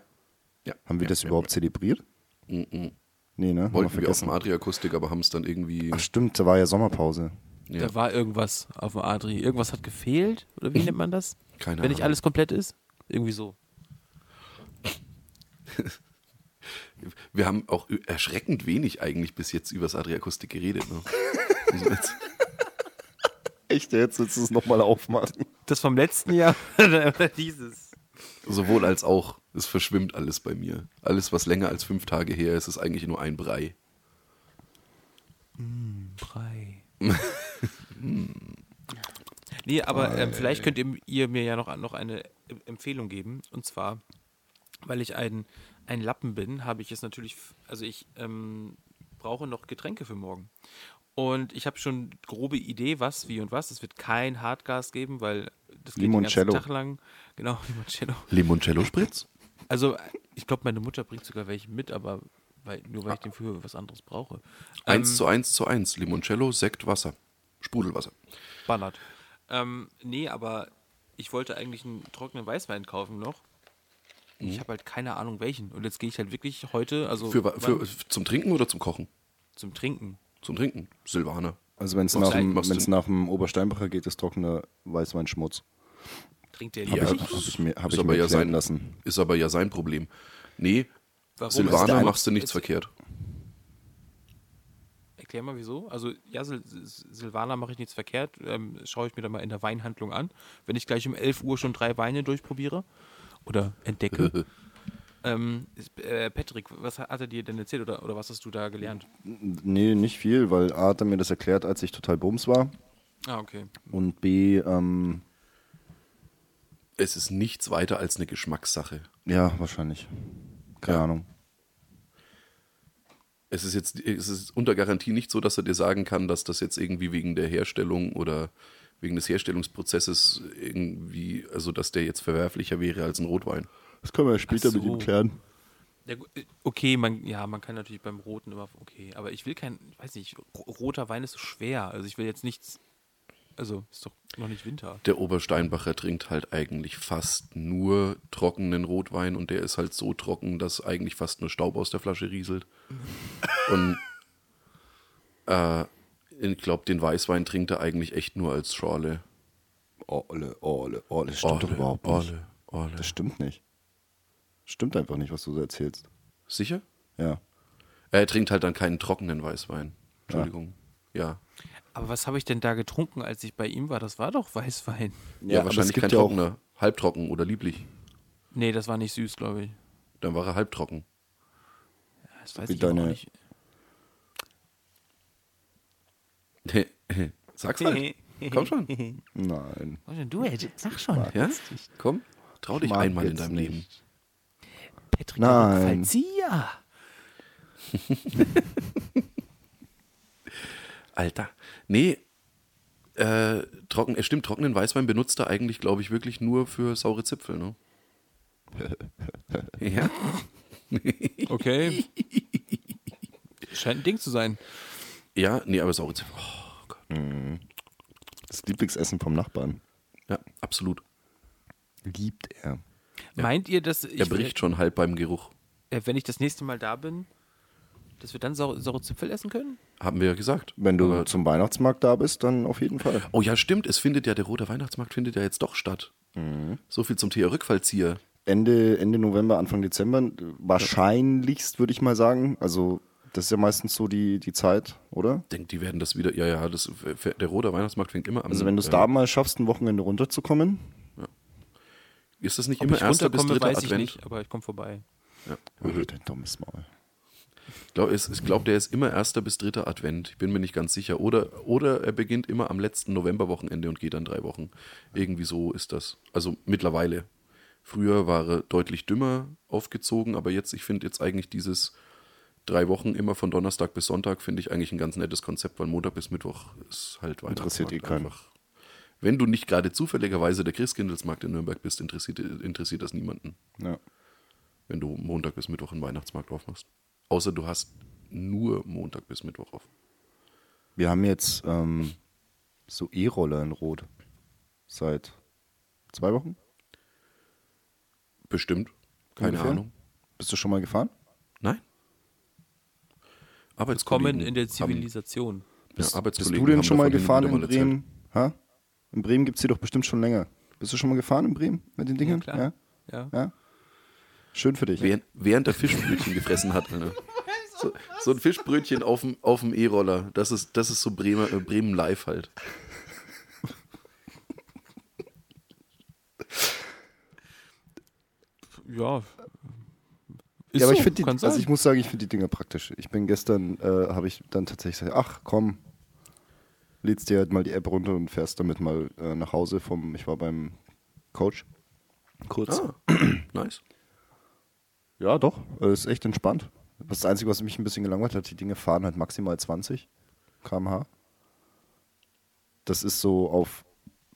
ja. Haben wir ja, das ja, überhaupt zelebriert? Ja. Mm, mm. Nee, ne? Haben Wollten wir auf vergessen. dem Adria-Akustik, aber haben es dann irgendwie. Ach stimmt, da war ja Sommerpause. Ja, Da war irgendwas auf dem Adri. Irgendwas hat gefehlt? Oder wie nennt man das? keine Wenn nicht Ahnung. alles komplett ist? Irgendwie so. <laughs> Wir haben auch erschreckend wenig eigentlich bis jetzt über das Adria-Akustik geredet. Ne? <laughs> Jetzt- Echt, jetzt willst du es nochmal aufmachen? Das vom letzten Jahr <laughs> oder dieses? Sowohl als auch, es verschwimmt alles bei mir. Alles, was länger als fünf Tage her ist, ist eigentlich nur ein Brei. Brei. <laughs> nee, aber ähm, vielleicht könnt ihr, ihr mir ja noch, noch eine Em- Empfehlung geben. Und zwar, weil ich ein, ein Lappen bin, habe ich es natürlich, also ich ähm, brauche noch Getränke für morgen. Und ich habe schon grobe Idee, was, wie und was. Es wird kein Hartgas geben, weil das geht den ganzen Limoncello. Tag lang. Genau, <laughs> Limoncello. Limoncello-Spritz? Also, ich glaube, meine Mutter bringt sogar welche mit, aber weil, nur weil ich den für was anderes brauche. Eins Ähm, zu eins zu eins. Limoncello, Sekt, Wasser. Sprudelwasser. Ballert. Ähm, nee, aber ich wollte eigentlich einen trockenen Weißwein kaufen noch. Und Ich habe halt keine Ahnung welchen. Und jetzt gehe ich halt wirklich heute, also Für, für, zum Trinken oder zum Kochen? zum Trinken. Zum Trinken. Silvaner. Also wenn es nach, dem- nach dem Obersteinbacher geht, ist trockener Weißweinschmutz. Trinkt Ja, nicht? Habe ich, hab ich mir, hab ist ich aber mir ja sein- lassen. Ist aber ja sein Problem. Nee, Warum? Silvaner dein- machst du nichts Jetzt- verkehrt. Erklär mal wieso. Also ja, Sil Sil- Silvaner mache ich nichts verkehrt. Ähm, schaue ich mir dann mal in der Weinhandlung an. Wenn ich gleich um 11 Uhr schon drei Weine durchprobiere oder entdecke. <laughs> ähm, ist, äh, Patrick, was hat er dir denn erzählt oder, oder was hast du da gelernt? Nee, nicht viel, weil A hat er mir das erklärt, als ich total bums war. Ah, okay. Und B, ähm, Es ist nichts weiter als eine Geschmackssache. ja, wahrscheinlich. Keine Ja. Ahnung. Es ist jetzt es ist unter Garantie nicht so, dass er dir sagen kann, dass das jetzt irgendwie wegen der Herstellung oder wegen des Herstellungsprozesses irgendwie, also dass der jetzt verwerflicher wäre als ein Rotwein. Das können wir ja später so. mit ihm klären. Ja, äh, okay, man, ja, man kann natürlich beim Roten immer, okay, aber ich will kein, ich weiß nicht, ro- roter Wein ist so schwer. Also ich will jetzt nichts, also ist doch noch nicht Winter. Der Obersteinbacher trinkt halt eigentlich fast nur trockenen Rotwein und der ist halt so trocken, dass eigentlich fast nur Staub aus der Flasche rieselt. <laughs> Und äh, ich glaube, den Weißwein trinkt er eigentlich echt nur als Schorle. Orle, Orle, Orle. Das stimmt doch überhaupt nicht. Orle, Orle. Das stimmt nicht. Stimmt einfach nicht, was du so erzählst. Sicher? Ja. Er trinkt halt dann keinen trockenen Weißwein. Entschuldigung. Ja. Aber was habe ich denn da getrunken, als ich bei ihm war? Das war doch Weißwein. Ja, aber wahrscheinlich kein ja trockener. Halbtrocken oder lieblich. Nee, das war nicht süß, glaube ich. Dann war er halbtrocken. Das weiß wie ich deine- auch nicht. <laughs> Sag's <laughs> halt. Komm schon. Nein. Was denn du, Ed? Sag schon. Ja? Komm. Trau dich einmal in deinem nicht. Leben. Patrick, Nein. Fallzieher. <laughs> Alter. Nee. Äh, trocken, es stimmt, trockenen Weißwein benutzt er eigentlich, glaube ich, wirklich nur für saure Zipfel, ne? <laughs> ja. Okay. <laughs> Scheint ein Ding zu sein. Ja, nee, aber saure Zipfel. Oh Gott. Das Lieblingsessen vom Nachbarn. Ja, absolut. Liebt er. Meint ihr, dass Er bricht schon halb beim Geruch. äh, wenn ich das nächste Mal da bin, dass wir dann saure, saure Zipfel essen können? Haben wir ja gesagt. Wenn du Aber- zum Weihnachtsmarkt da bist, dann auf jeden Fall. oh ja, stimmt. Es findet ja, der Rote Weihnachtsmarkt findet ja jetzt doch statt. So viel zum Thema Rückfallzieher. Ende, Ende November, Anfang Dezember, wahrscheinlichst würde ich mal sagen. Also, das ist ja meistens so die, die Zeit, oder? Denkt, die werden das wieder. Ja, ja, das, der Rote Weihnachtsmarkt fängt immer am. Also, wenn du es äh, da mal schaffst, ein Wochenende runterzukommen, Ist das nicht Ob immer ich erster bis dritter weiß ich Advent? nicht, aber ich komme vorbei. Ja. oh, dein dummes Maul. Ich glaube, glaub, der ist immer erster bis dritter Advent. Ich bin mir nicht ganz sicher. Oder, oder er beginnt immer am letzten Novemberwochenende und geht dann drei Wochen. Irgendwie so ist das. Also mittlerweile. Früher war er deutlich dümmer aufgezogen, aber jetzt, ich finde jetzt eigentlich dieses drei Wochen immer von Donnerstag bis Sonntag, finde ich eigentlich ein ganz nettes Konzept, weil Montag bis Mittwoch ist halt Interessiert Weihnachtsmarkt eh keinen. einfach. Wenn du nicht gerade zufälligerweise der Christkindlesmarkt in Nürnberg bist, interessiert, interessiert das niemanden Ja. wenn du Montag bis Mittwoch einen Weihnachtsmarkt aufmachst. Außer du hast nur Montag bis Mittwoch auf. Wir haben jetzt ähm, so E-Roller in Rot. Seit zwei Wochen? Bestimmt. Keine Ungefähr? Ahnung. Bist du schon mal gefahren? Nein. Arbeitskollegen Kommen in der haben- Zivilisation. Ja, Bist, Arbeitskollegen bist du denn haben schon mal gefahren in. Bremen? Ha? In Bremen gibt es die doch bestimmt schon länger. Bist du schon mal gefahren in Bremen mit den Dingen? klar. Ja? Ja. ja? Schön für dich. Während, während er Fischbrötchen gefressen hat. Alter. <laughs> So, so ein Fischbrötchen auf dem, auf dem E-Roller. Das ist, das ist so Bremer, äh, Bremen live halt. Ja. Ist ja, aber ich so, finde kann die, also ich muss sagen, ich finde die Dinger praktisch. Ich bin gestern, äh, habe ich dann tatsächlich gesagt, ach komm, lädst dir halt mal die App runter und fährst damit mal äh, nach Hause vom, ich war beim Coach. Kurz. Ah, nice. Ja, doch, äh, ist echt entspannt. Das Einzige, was mich ein bisschen gelangweilt hat, die Dinge fahren halt maximal 20 km/h. Das ist so auf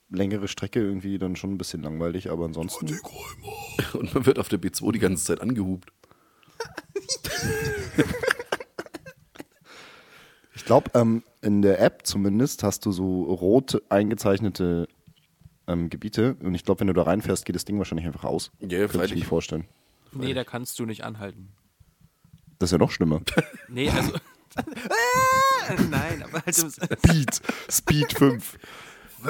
längere Strecke irgendwie dann schon ein bisschen langweilig, aber ansonsten. <laughs> Und man wird auf der B2 die ganze Zeit angehupt. <laughs> Ich glaube, ähm, in der App zumindest hast du so rot eingezeichnete ähm, Gebiete und ich glaube, wenn du da reinfährst, geht das Ding wahrscheinlich einfach aus. Ja, Könnte ich freilich. mir vorstellen. Nee, da kannst du nicht anhalten. Das ist ja noch schlimmer. <laughs> Nee, also <laughs> Nein, aber halt im, Speed. Speed 5. Nee,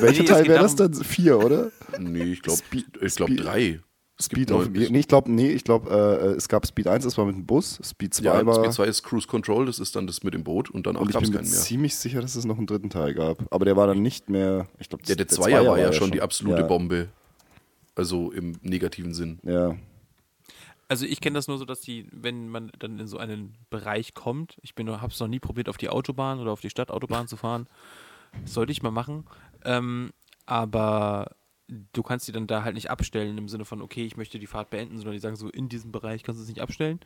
welcher Nee, Teil wäre das dann? 4, oder? Nee, ich glaube Speed- ich glaub drei. Speed auf. Nee, ich glaube, nee, ich glaube, äh, es gab Speed 1, das war mit dem Bus. Speed 2 Ja, war. Speed 2 ist Cruise Control, das ist dann das mit dem Boot und danach ich gab es bin mir keinen mehr. ziemlich sicher, dass es noch einen dritten Teil gab. Aber der war dann nicht mehr. Ich glaube, Ja, der Zweier war ja schon die absolute Bombe. Also im negativen Sinn. Ja. Also ich kenne das nur so, dass die, wenn man dann in so einen Bereich kommt, ich bin, habe es noch nie probiert, auf die Autobahn oder auf die Stadtautobahn zu fahren. Das sollte ich mal machen. Ähm, aber du kannst die dann da halt nicht abstellen im Sinne von, okay, ich möchte die Fahrt beenden, sondern die sagen so, in diesem Bereich kannst du es nicht abstellen,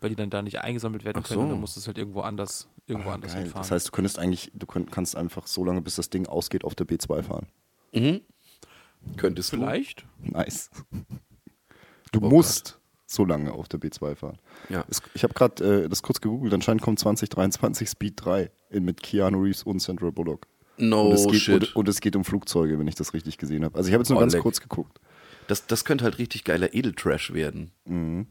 weil die dann da nicht eingesammelt werden Ach können. Und dann musst du es halt irgendwo anders, irgendwo anders Geil. hinfahren. Das heißt, du könntest eigentlich, du könnt, kannst einfach so lange, bis das Ding ausgeht, auf der B2 fahren. Mhm. Könntest Vielleicht. Nice. Du Oh musst so lange auf der B2 fahren. Ja. Es, ich habe gerade äh, das kurz gegoogelt, anscheinend kommt 2023 Speed 3 in, mit Keanu Reeves und Sandra Bullock. No und, es geht, shit. und, und es geht um Flugzeuge, wenn ich das richtig gesehen habe. Also ich habe jetzt nur Oh, ganz leck. kurz geguckt. Das, das könnte halt richtig geiler Edeltrash werden. Mhm.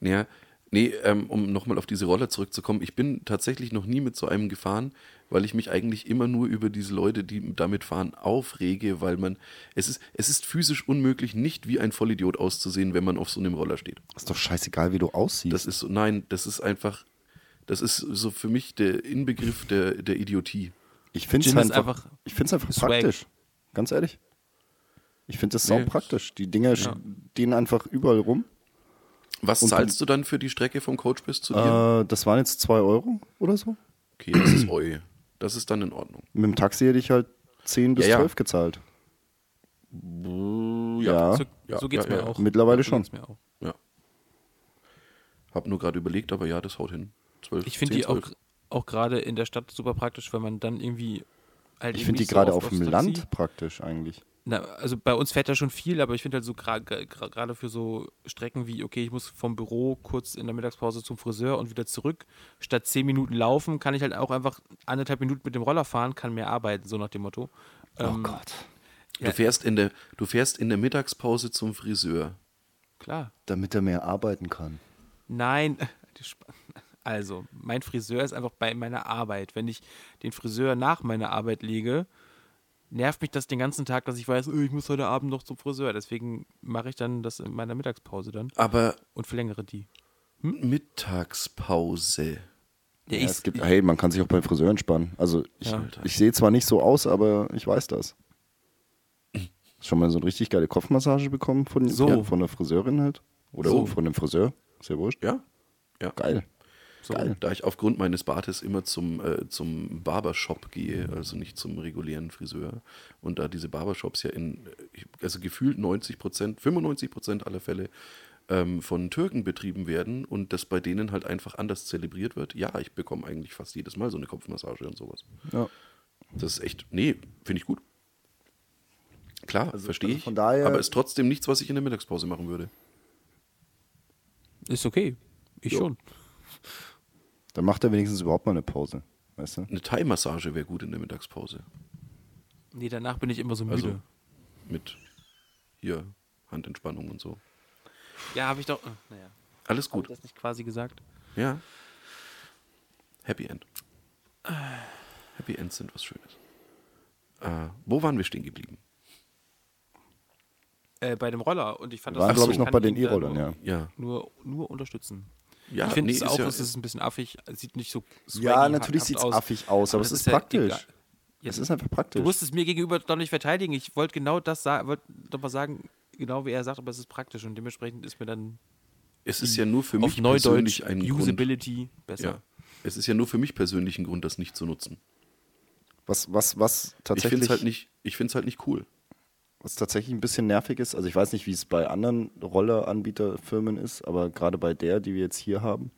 Ja, nee, ähm, um nochmal auf diese Roller zurückzukommen, ich bin tatsächlich noch nie mit so einem gefahren, weil ich mich eigentlich immer nur über diese Leute, die damit fahren, aufrege, weil man, es ist, es ist physisch unmöglich, nicht wie ein Vollidiot auszusehen, wenn man auf so einem Roller steht. Ist doch scheißegal, wie du aussiehst. Das ist so, nein, das ist einfach, das ist so für mich der Inbegriff der, der Idiotie. ich finde es einfach, einfach ich find's einfach Swag. praktisch. Ganz ehrlich. Ich finde das sau Nee. praktisch. Die Dinger stehen einfach überall rum. Was Und zahlst du dann für die Strecke vom Coach bis zu dir? Äh, das waren jetzt 2 Euro oder so. Okay, das ist eu. Das ist dann in Ordnung. Mit dem Taxi hätte ich halt 10 bis Ja, ja. 12 gezahlt. Ja, So, Ja, so geht's ja, mir ja. auch. Mittlerweile so schon. mir auch. Ja. Hab nur gerade überlegt, aber ja, das haut hin. 12, Ich finde 10, die auch, 12. auch gerade in der Stadt super praktisch, weil man dann irgendwie halt ich finde die so gerade oft auf dem Land praktisch eigentlich. Na, also bei uns fährt ja schon viel, aber ich finde halt so gra- gra- gra- gerade für so Strecken wie, okay, ich muss vom Büro kurz in der Mittagspause zum Friseur und wieder zurück. Statt zehn Minuten laufen, kann ich halt auch einfach anderthalb Minuten mit dem Roller fahren, kann mehr arbeiten, so nach dem Motto. Ähm, Du fährst in der, du fährst in der Mittagspause zum Friseur. Klar. Damit er mehr arbeiten kann. Nein, <laughs> also mein Friseur ist einfach bei meiner Arbeit. Wenn ich den Friseur nach meiner Arbeit lege, nervt mich das den ganzen Tag, dass ich weiß, oh, ich muss heute Abend noch zum Friseur. Deswegen mache ich dann das in meiner Mittagspause dann Aber und verlängere die. Mittagspause. Ja, Ja, es gibt, hey, man kann sich auch beim Friseur entspannen. Also ich, Ja. ich sehe zwar nicht so aus, aber ich weiß das. Schon mal so eine richtig geile Kopfmassage bekommen von, So. ja, von der Friseurin halt? Oder So. von dem Friseur? Ist ja wurscht. Ja? Ja. Geil. So, geil. Da ich aufgrund meines Bartes immer zum, äh, zum Barbershop gehe, also nicht zum regulären Friseur, und da diese Barbershops ja in, äh, also gefühlt 90 Prozent, 95 Prozent aller Fälle ähm, von Türken betrieben werden und das bei denen halt einfach anders zelebriert wird, ja, ich bekomme eigentlich fast jedes Mal so eine Kopfmassage und sowas. Ja. Das ist echt, nee, finde ich gut. Klar, verstehe also ich, von daher- aber ist trotzdem nichts, was ich in der Mittagspause machen würde. ist okay. Ich Ja. schon. Dann macht er wenigstens überhaupt mal eine Pause. Weißt du? Eine Thai-Massage wäre gut in der Mittagspause. Nee, danach bin ich immer so müde. Also mit hier Handentspannung und so. ja, habe ich doch. äh, Naja. Alles Habe ich gut. das nicht quasi gesagt? Ja. Happy End. Happy Ends sind was Schönes. Äh, wo waren wir stehen geblieben? Äh, bei dem Roller. Und ich fand Wir waren, das glaube ich, noch bei den E-Rollern, ja. Ja. Nur, nur unterstützen. Ja, ich finde nee, es ist auch, ja- es ist ein bisschen affig, es sieht nicht so Ja, natürlich sieht es affig aus, aber es das ist ja praktisch. egal. Ja, Es ist einfach praktisch. Du musst es mir gegenüber doch nicht verteidigen. Ich wollte genau das sagen, wollte doch mal sagen, genau wie er sagt, aber es ist praktisch und dementsprechend ist mir dann Es ist ja nur für mich persönlich ein Grund. Usability besser. Ja. Es ist ja nur für mich persönlich ein Grund, das nicht zu nutzen. was, was, was Ich finde tatsächlich es halt nicht, ich find's halt nicht cool. Was tatsächlich ein bisschen nervig ist, also ich weiß nicht, wie es bei anderen Rolleranbieterfirmen ist, aber gerade bei der, die wir jetzt hier haben,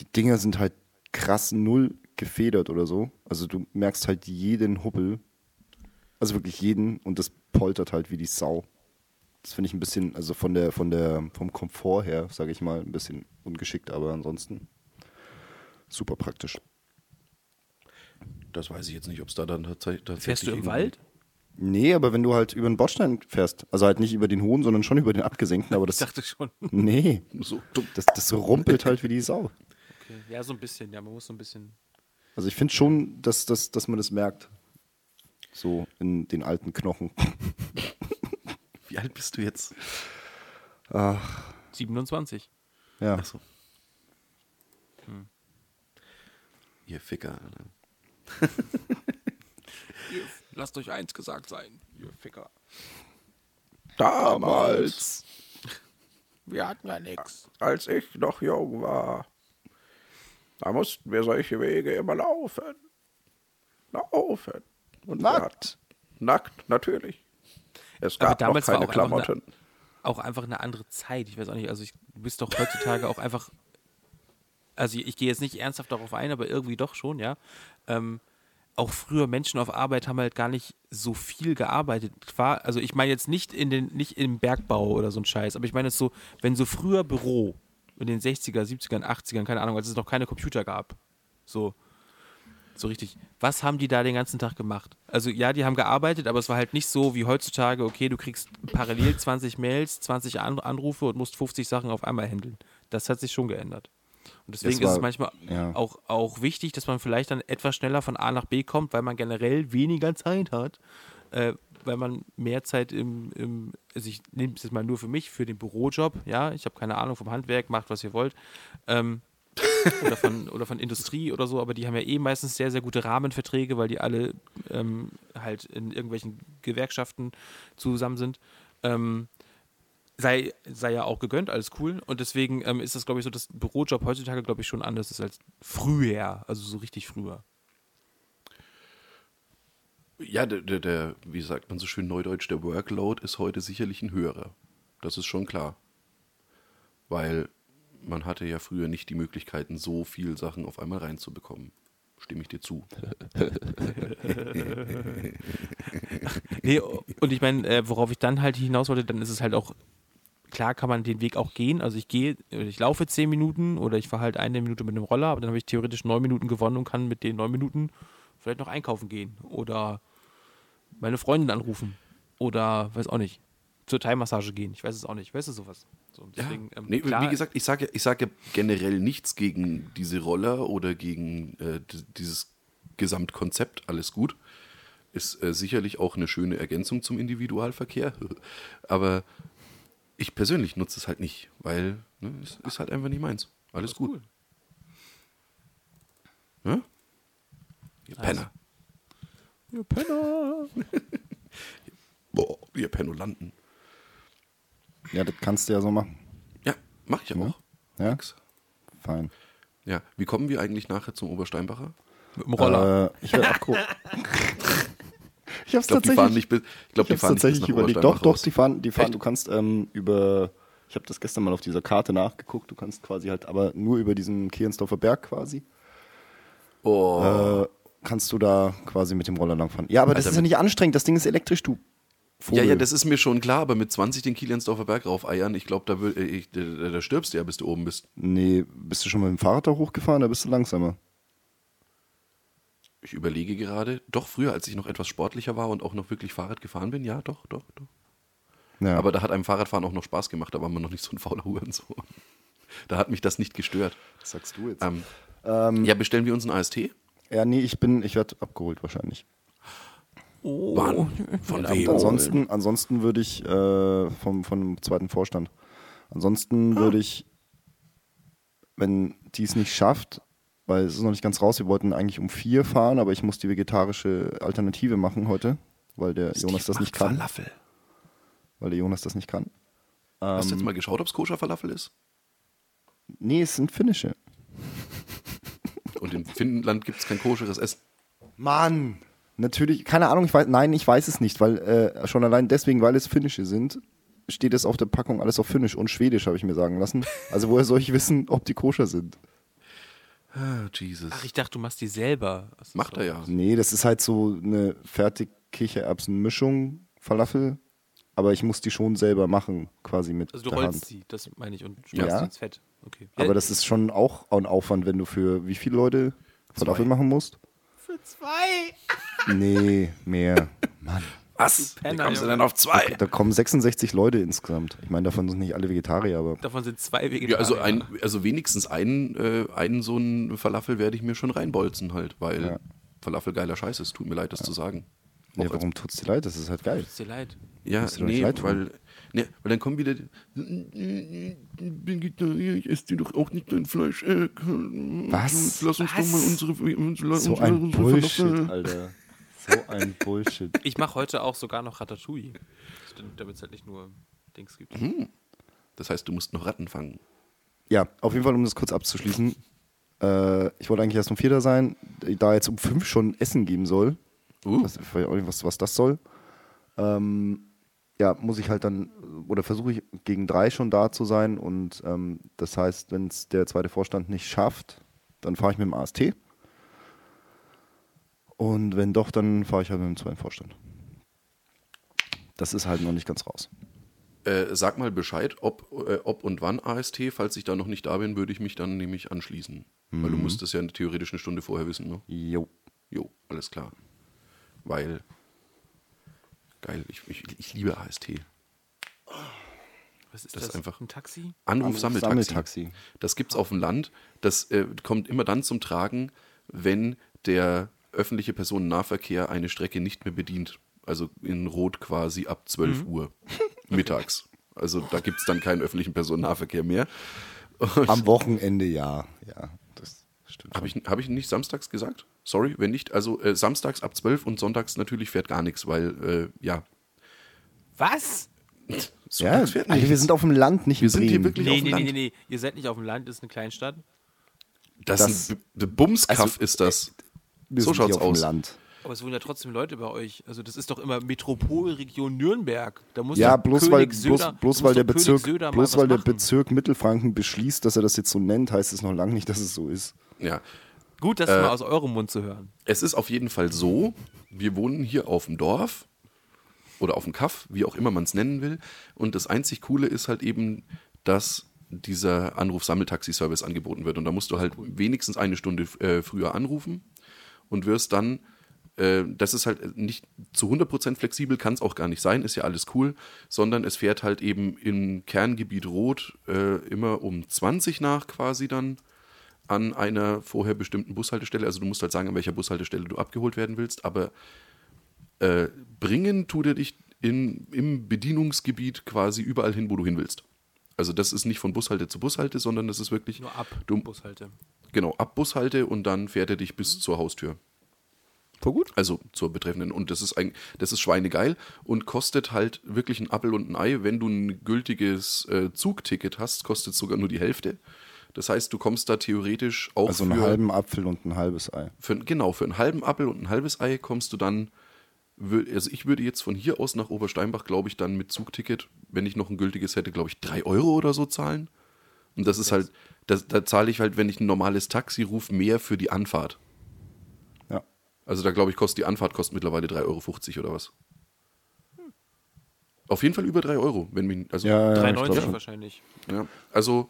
die Dinger sind halt krass null gefedert oder so. Also du merkst halt jeden Hubbel, also wirklich jeden und das poltert halt wie die Sau. Das finde ich ein bisschen, also von der, von der, vom Komfort her, sage ich mal, ein bisschen ungeschickt, aber ansonsten super praktisch. Das weiß ich jetzt nicht, ob es da dann tats- tatsächlich. Fährst du im Wald? Nee, aber wenn du halt über den Bordstein fährst, also halt nicht über den hohen, sondern schon über den abgesenkten, aber Ich das, dachte schon. <laughs> nee, So dumm. Das, das rumpelt halt wie die Sau. Okay. Ja, so ein bisschen. Ja, man muss so ein bisschen. Also ich finde schon, dass, dass, dass man das merkt. So in den alten Knochen. <laughs> Wie alt bist du jetzt? 27. Ja. Achso. Ihr Ficker. <laughs> Lasst euch eins gesagt sein, ihr Ficker. Damals, Wir hatten ja nichts. als ich noch jung war, da mussten wir solche Wege immer laufen. Laufen. Und hatten- Nackt, natürlich. Es gab noch damals war keine auch einfach eine- Klamotten. Auch einfach eine andere Zeit. Ich weiß auch nicht, also ich, du bist doch heutzutage auch einfach. Also ich, ich gehe jetzt nicht ernsthaft darauf ein, aber irgendwie doch schon, ja. Ähm, auch früher Menschen auf Arbeit haben halt gar nicht so viel gearbeitet. War, also ich meine jetzt nicht in den, nicht im Bergbau oder so ein Scheiß, aber ich meine jetzt so, wenn so früher Büro in den 60er, 70ern, 80ern, keine Ahnung, als es noch keine Computer gab. So, so richtig. Was haben die da den ganzen Tag gemacht? Also ja, die haben gearbeitet, aber es war halt nicht so wie heutzutage, okay, du kriegst parallel 20 Mails, 20 An Anrufe und musst 50 Sachen auf einmal handeln. Das hat sich schon geändert. Und deswegen Das ist es war- manchmal ja. auch, auch wichtig, dass man vielleicht dann etwas schneller von A nach B kommt, weil man generell weniger Zeit hat, äh, weil man mehr Zeit im, im also ich nehme es jetzt mal nur für mich, für den Bürojob, ja, ich habe keine Ahnung vom Handwerk, macht was ihr wollt, ähm, <laughs> oder, von, oder von Industrie oder so, aber die haben ja eh meistens sehr, sehr gute Rahmenverträge, weil die alle ähm, halt in irgendwelchen Gewerkschaften zusammen sind. Ähm, sei, sei ja auch gegönnt, alles cool. Und deswegen ähm, ist das, glaube ich, so, dass Bürojob heutzutage, glaube ich, schon anders ist als früher, also so richtig früher. Ja, der, der, der, wie sagt man so schön neudeutsch, der Workload ist heute sicherlich ein höherer. Das ist schon klar. Weil man hatte ja früher nicht die Möglichkeiten, so viel Sachen auf einmal reinzubekommen. Stimme ich dir zu. <laughs> Nee, und ich meine, äh, worauf ich dann halt hinaus wollte, dann ist es halt auch, klar kann man den Weg auch gehen. Also ich gehe, ich laufe zehn Minuten oder ich fahre halt eine Minute mit dem Roller, aber dann habe ich theoretisch neun Minuten gewonnen und kann mit den neun Minuten vielleicht noch einkaufen gehen oder meine Freundin anrufen oder weiß auch nicht, zur Thai-Massage gehen. Ich weiß es auch nicht. Weißt du sowas? So, deswegen, ähm, nee, wie gesagt, ich sage ich sag ja generell nichts gegen diese Roller oder gegen äh, dieses Gesamtkonzept. Alles gut. Ist äh, sicherlich auch eine schöne Ergänzung zum Individualverkehr. <laughs> Aber ich persönlich nutze es halt nicht, weil ne, es ist halt einfach nicht meins. Alles gut. Ne? Ihr Penner. Ja, Penner. <laughs> Boah, ihr Pennolanten. Ja, das kannst du ja so machen. Ja, mach ich ja auch. Ja, Nix. fein. Ja, wie kommen wir eigentlich nachher zum Obersteinbacher? Mit dem Roller. Äh, ich werde abgeholt. <laughs> ich hab's Ich glaube, die fahren nicht bis, ich glaub, ich die fahren nicht bis tatsächlich nach überlegt. Doch, doch, die fahren, die fahren. Echt? Du kannst ähm, über. Ich habe das gestern mal auf dieser Karte nachgeguckt. Du kannst quasi halt, aber nur über diesen Kehrensdorfer Berg quasi. Oh. Äh, kannst du da quasi mit dem Roller langfahren. Ja, aber das Alter, ist ja nicht anstrengend. Das Ding ist elektrisch, du. Vogel. Ja, ja, das ist mir schon klar, aber mit 20 den Kiliansdorfer Berg raufeiern, ich glaube, da, äh, ich- da, da, da stirbst du ja, bis du oben bist. Nee, bist du schon mit dem Fahrrad da hochgefahren? Da bist du langsamer. Ich überlege gerade, doch früher, als ich noch etwas sportlicher war und auch noch wirklich Fahrrad gefahren bin, ja, doch, doch, doch. Ja. Aber da hat einem Fahrradfahren auch noch Spaß gemacht, da war man noch nicht so ein fauler Hurensohn. <laughs> Da hat mich das nicht gestört. was sagst du jetzt? Ähm, Ähm, ja, bestellen wir uns einen AST? ja, nee, ich bin, ich werde abgeholt wahrscheinlich. Oh. Wann? Von wem? ansonsten, ansonsten würde ich äh, vom, vom zweiten Vorstand. Ansonsten würde ich, wenn die es nicht schafft, weil es ist noch nicht ganz raus, wir wollten eigentlich um vier fahren, aber ich muss die vegetarische Alternative machen heute, weil der Jonas das nicht kann. Falafel. Weil der Jonas das nicht kann. Hast Ähm. du jetzt mal geschaut, ob es koscher Falafel ist? Nee, es sind finnische. <laughs> Und in Finnland gibt es kein koscheres Essen. Mann! Natürlich, keine Ahnung, ich weiß, nein, ich weiß es nicht, weil äh, schon allein deswegen, weil es finnische sind, steht es auf der Packung alles auf Finnisch und Schwedisch, habe ich mir sagen lassen. Also woher soll ich wissen, ob die koscher sind? Ah, Jesus. Ach, ich dachte, du machst die selber. So. Macht er ja. Nee, das ist halt so eine fertig Kichererbsen-Mischung, Falafel, aber ich muss die schon selber machen, quasi mit Also du der rollst Hand. sie, das meine ich, und Ja. schmeißt sie ins Fett. Okay. Aber das ist schon auch ein Aufwand, wenn du für wie viele Leute Falafel machen musst? für zwei. Nee, mehr. <laughs> Mann. Was? Wie Penner, kommst du denn auf zwei? Da kommen 66 Leute insgesamt. Ich meine, davon sind nicht alle Vegetarier, aber Davon sind zwei Vegetarier. Ja, also, ein, also wenigstens einen, äh, einen so einen Falafel werde ich mir schon reinbolzen halt, weil Ja. Falafel geiler Scheiß ist. Tut mir leid, das zu sagen. ja, warum tut's dir leid? Das ist halt geil. Tut dir leid. Ja, nee, leid weil, nee, weil dann kommen wieder, die, ich esse dir doch auch nicht dein Fleisch. Äh, Was? Lass uns doch mal unsere, unsere, So unsere, ein unsere Bullshit, Falafel- Alter. So ein Bullshit. Ich mache heute auch sogar noch Ratatouille. Damit es halt nicht nur Dings gibt. Das heißt, du musst noch Ratten fangen. Ja, auf jeden Fall, um das kurz abzuschließen. Äh, ich wollte eigentlich erst um vier da sein, da jetzt um fünf schon Essen geben soll. Uh. Das, ich weiß auch nicht, was, was das soll. Ähm, ja, muss ich halt dann, oder versuche ich gegen drei schon da zu sein. Und ähm, das heißt, wenn es der zweite Vorstand nicht schafft, dann fahre ich mit dem AST. Und wenn doch, dann fahre ich halt mit dem zweiten Vorstand. Das ist halt noch nicht ganz raus. Äh, sag mal Bescheid, ob, äh, ob und wann AST. Falls ich da noch nicht da bin, würde ich mich dann nämlich anschließen. Weil du musst es ja theoretisch eine Stunde vorher wissen, ne? Jo. Jo, alles klar. Weil, geil, ich, ich, ich liebe AST. Was ist Das das? ist einfach- ein Taxi? Anruf-Sammeltaxi. Sammeltaxi. Das gibt's auf dem Land. Das äh, kommt immer dann zum Tragen, wenn der öffentliche Personennahverkehr eine Strecke nicht mehr bedient. Also in Rot quasi ab 12 Uhr mittags. Also da gibt's dann keinen öffentlichen Personennahverkehr mehr. Am Wochenende ja. Ja, das stimmt. Habe ich, hab ich nicht samstags gesagt? Sorry, wenn nicht. Also äh, samstags ab 12 und sonntags natürlich fährt gar nichts, weil, äh, ja, Was? <laughs> Ja, sonntags fährt Alter, wir sind auf dem Land, nicht Wir in sind hier Bremen. wirklich auf Nee, dem nee, Land. nee, nee, nee. Ihr seid nicht auf dem Land, das ist eine Kleinstadt. Das, Das- ist ein B- Bumskaff Also, ist das. Wir so sind schaut's hier auf aus. dem Land. Aber es wohnen ja trotzdem Leute bei euch. Also das ist doch immer Metropolregion Nürnberg. Da muss Ja, bloß König weil, bloß, Söder, bloß da weil der Bezirk, bloß weil der machen. Bezirk Mittelfranken beschließt, dass er das jetzt so nennt, heißt es noch lange nicht, dass es so ist. Ja. Gut, das mal aus eurem Mund zu hören. Es ist auf jeden Fall so, wir wohnen hier auf dem Dorf oder auf dem Kaff, wie auch immer man es nennen will. Und das einzig Coole ist halt eben, dass dieser Anruf-Sammeltaxi-Service angeboten wird. Und da musst du halt wenigstens eine Stunde äh, früher anrufen und wirst dann, äh, das ist halt nicht zu 100% flexibel, kann es auch gar nicht sein, ist ja alles cool, sondern es fährt halt eben im Kerngebiet Rot äh, immer um 20 nach quasi dann an einer vorher bestimmten Bushaltestelle. Also du musst halt sagen, an welcher Bushaltestelle du abgeholt werden willst, aber äh, bringen tut er dich in, im Bedienungsgebiet quasi überall hin, wo du hin willst. Also das ist nicht von Bushalte zu Bushalte, sondern das ist wirklich Nur ab du, Bushalte. Genau ab Bushalte und dann fährt er dich bis zur Haustür. Voll gut. Also zur betreffenden. Und das ist ein, das ist schweinegeil und kostet halt wirklich ein Appel und ein Ei. Wenn du ein gültiges äh, Zugticket hast, kostet es sogar nur die Hälfte. Das heißt, du kommst da theoretisch auch Also für, einen halben Apfel und ein halbes Ei. für genau für einen halben Appel und ein halbes Ei kommst du dann. Also ich würde jetzt von hier aus nach Obersteinbach, glaube ich, dann mit Zugticket, wenn ich noch ein gültiges hätte, glaube ich, drei Euro oder so zahlen. Und das ist halt, das, da zahle ich halt, wenn ich ein normales Taxi rufe, mehr für die Anfahrt. Ja. Also da glaube ich, kostet die Anfahrt kostet mittlerweile 3,50 Euro oder was. Auf jeden Fall über 3 Euro, wenn mich, also, Ja, ja, ich 3,90 glaub schon. wahrscheinlich. ja, also,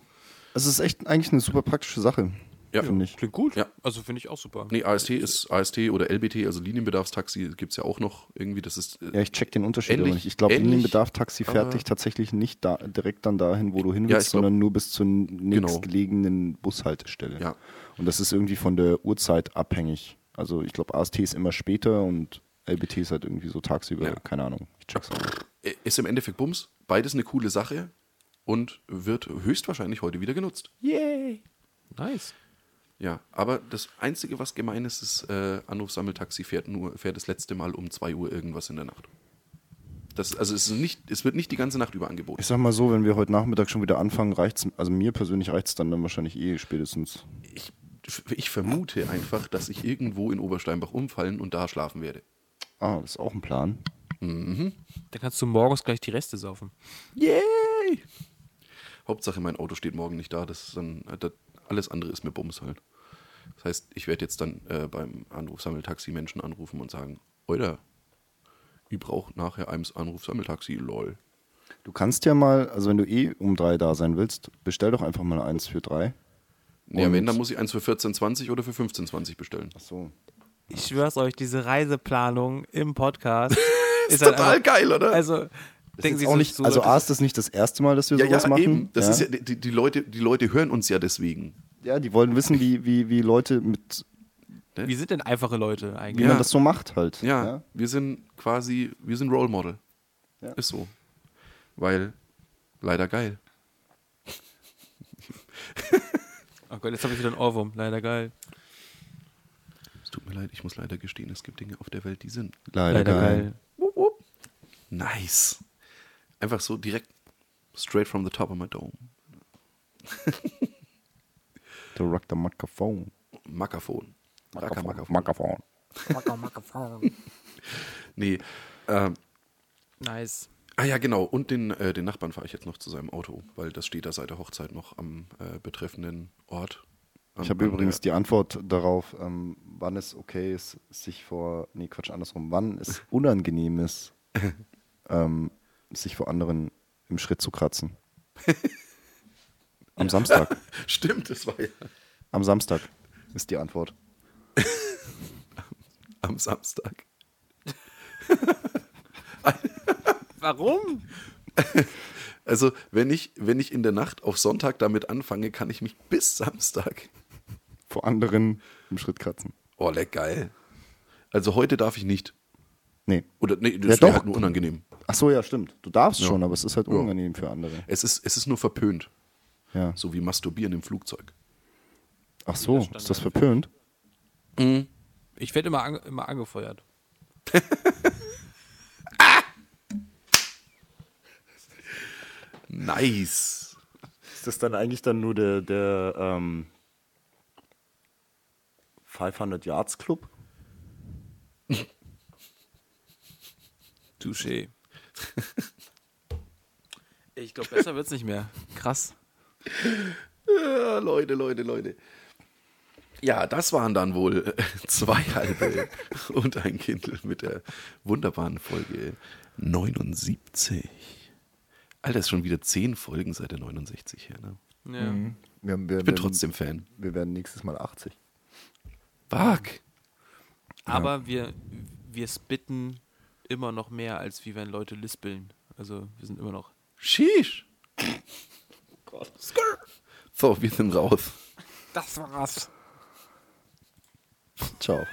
Es ist echt eigentlich eine super praktische Sache, Ja. finde ich. Klingt gut. Ja. Also finde ich auch super. nee, AST ist AST oder LBT, also Linienbedarfstaxi, gibt es ja auch noch irgendwie, das ist, äh, Ja, ich check den Unterschied aber Ähnlich- nicht. Ich glaube, Linienbedarf-Taxi fährt aber- dich tatsächlich nicht da, direkt dann dahin, wo du hin Ja, willst, glaub- sondern nur bis zur nächstgelegenen Bushaltestelle. Ja. Und das ist irgendwie von der Uhrzeit abhängig. Also ich glaube, AST ist immer später und LBT ist halt irgendwie so tagsüber, Ja. keine Ahnung. Ich check's auch nicht. äh, ist im Endeffekt Bums, beides eine coole Sache und wird höchstwahrscheinlich heute wieder genutzt. Yay. Nice. Ja, aber das Einzige, was gemein ist, ist, äh, Anrufsammeltaxi fährt nur, fährt das letzte Mal um 2 Uhr irgendwas in der Nacht. Das, also es, ist nicht, es wird nicht die ganze Nacht über angeboten. Ich sag mal so, wenn wir heute Nachmittag schon wieder anfangen, reicht's, also mir persönlich reicht's dann, dann wahrscheinlich eh spätestens. Ich, ich vermute einfach, dass ich irgendwo in Obersteinbach umfallen und da schlafen werde. Ah, das ist auch ein Plan. Dann kannst du morgens gleich die Reste saufen. Yay! Hauptsache, mein Auto steht morgen nicht da. Das ist dann, äh, das, alles andere ist mir Bums halt. Das heißt, ich werde jetzt dann äh, beim Anrufsammeltaxi Menschen anrufen und sagen, Oida, ich brauche nachher eins Anrufsammeltaxi, lol. Du kannst ja mal, also wenn du eh um drei da sein willst, bestell doch einfach mal eins für drei. Ja, Und- wenn, dann muss ich eins für 14,20 oder für 15,20 bestellen. Ach so. Ich schwör's euch, diese Reiseplanung im Podcast <laughs> ist, Ist total einfach- geil, oder? Also, denken Sie auch so, nicht, so also A ist das nicht das erste Mal, dass wir ja, sowas ja, machen. eben. Das ja. ist ja, die, die, Leute, die Leute hören uns ja deswegen. Ja, die wollen wissen, wie, wie, wie Leute mit, wie sind denn einfache Leute wie eigentlich? Ja. man das so macht halt. Ja, wir sind quasi, wir sind Role Model. Ja. Ist so. Weil, leider geil. Oh Gott, jetzt habe ich wieder einen Ohrwurm. Leider geil. Es tut mir leid, ich muss leider gestehen, es gibt Dinge auf der Welt, die sind. Leider, geil. Nice. Einfach so direkt straight from the top of my dome. <laughs> The Rock the Microphone. Makafon. Raka Microphone. Makafon. <laughs> Nee. Ähm, Nice. ah ja, genau. Und den, äh, den Nachbarn fahre ich jetzt noch zu seinem Auto, weil das steht da seit der Hochzeit noch am äh, betreffenden Ort. Am- Ich habe übrigens die Antwort darauf, ähm, wann es okay ist, sich vor, nee, Quatsch, andersrum, wann es <laughs> unangenehm ist, ähm, sich vor anderen im Schritt zu kratzen. <laughs> Am Samstag. <laughs> Stimmt, das war ja Am Samstag ist die Antwort. <laughs> am Samstag. Warum? Also, wenn ich, wenn ich in der Nacht auf Sonntag damit anfange, kann ich mich bis Samstag. Vor anderen im Schritt kratzen. Oh, leck geil. Also heute darf ich nicht. Nee. Oder nee, Ja, das doch. halt nur unangenehm. Ach so, ja, stimmt. Du darfst Ja. schon, aber es ist halt unangenehm für andere. Es ist, es ist nur verpönt. Ja. So wie Masturbieren im Flugzeug. Ach so, ist das verpönt? Ich werde immer, ange immer angefeuert. <laughs> Nice. Ist das dann eigentlich dann nur der, der ähm, 500 Yards Club? Touché. <laughs> Ich glaube, besser wird's nicht mehr. Krass. Ja, Leute, Leute, Leute. Ja, das waren dann wohl äh, zwei halbe <laughs> und ein Kindle mit der wunderbaren Folge 79. Alter, ist schon wieder zehn Folgen seit der 69 her, ne? Ja. Wir, wir, Ich bin trotzdem Fan. Wir werden nächstes Mal 80. Fuck. Aber wir, wir spitten immer noch mehr, als wie wenn Leute lispeln. Also wir sind immer noch. Sheesh. Gott. So, wir sind raus. Das war's. Ciao.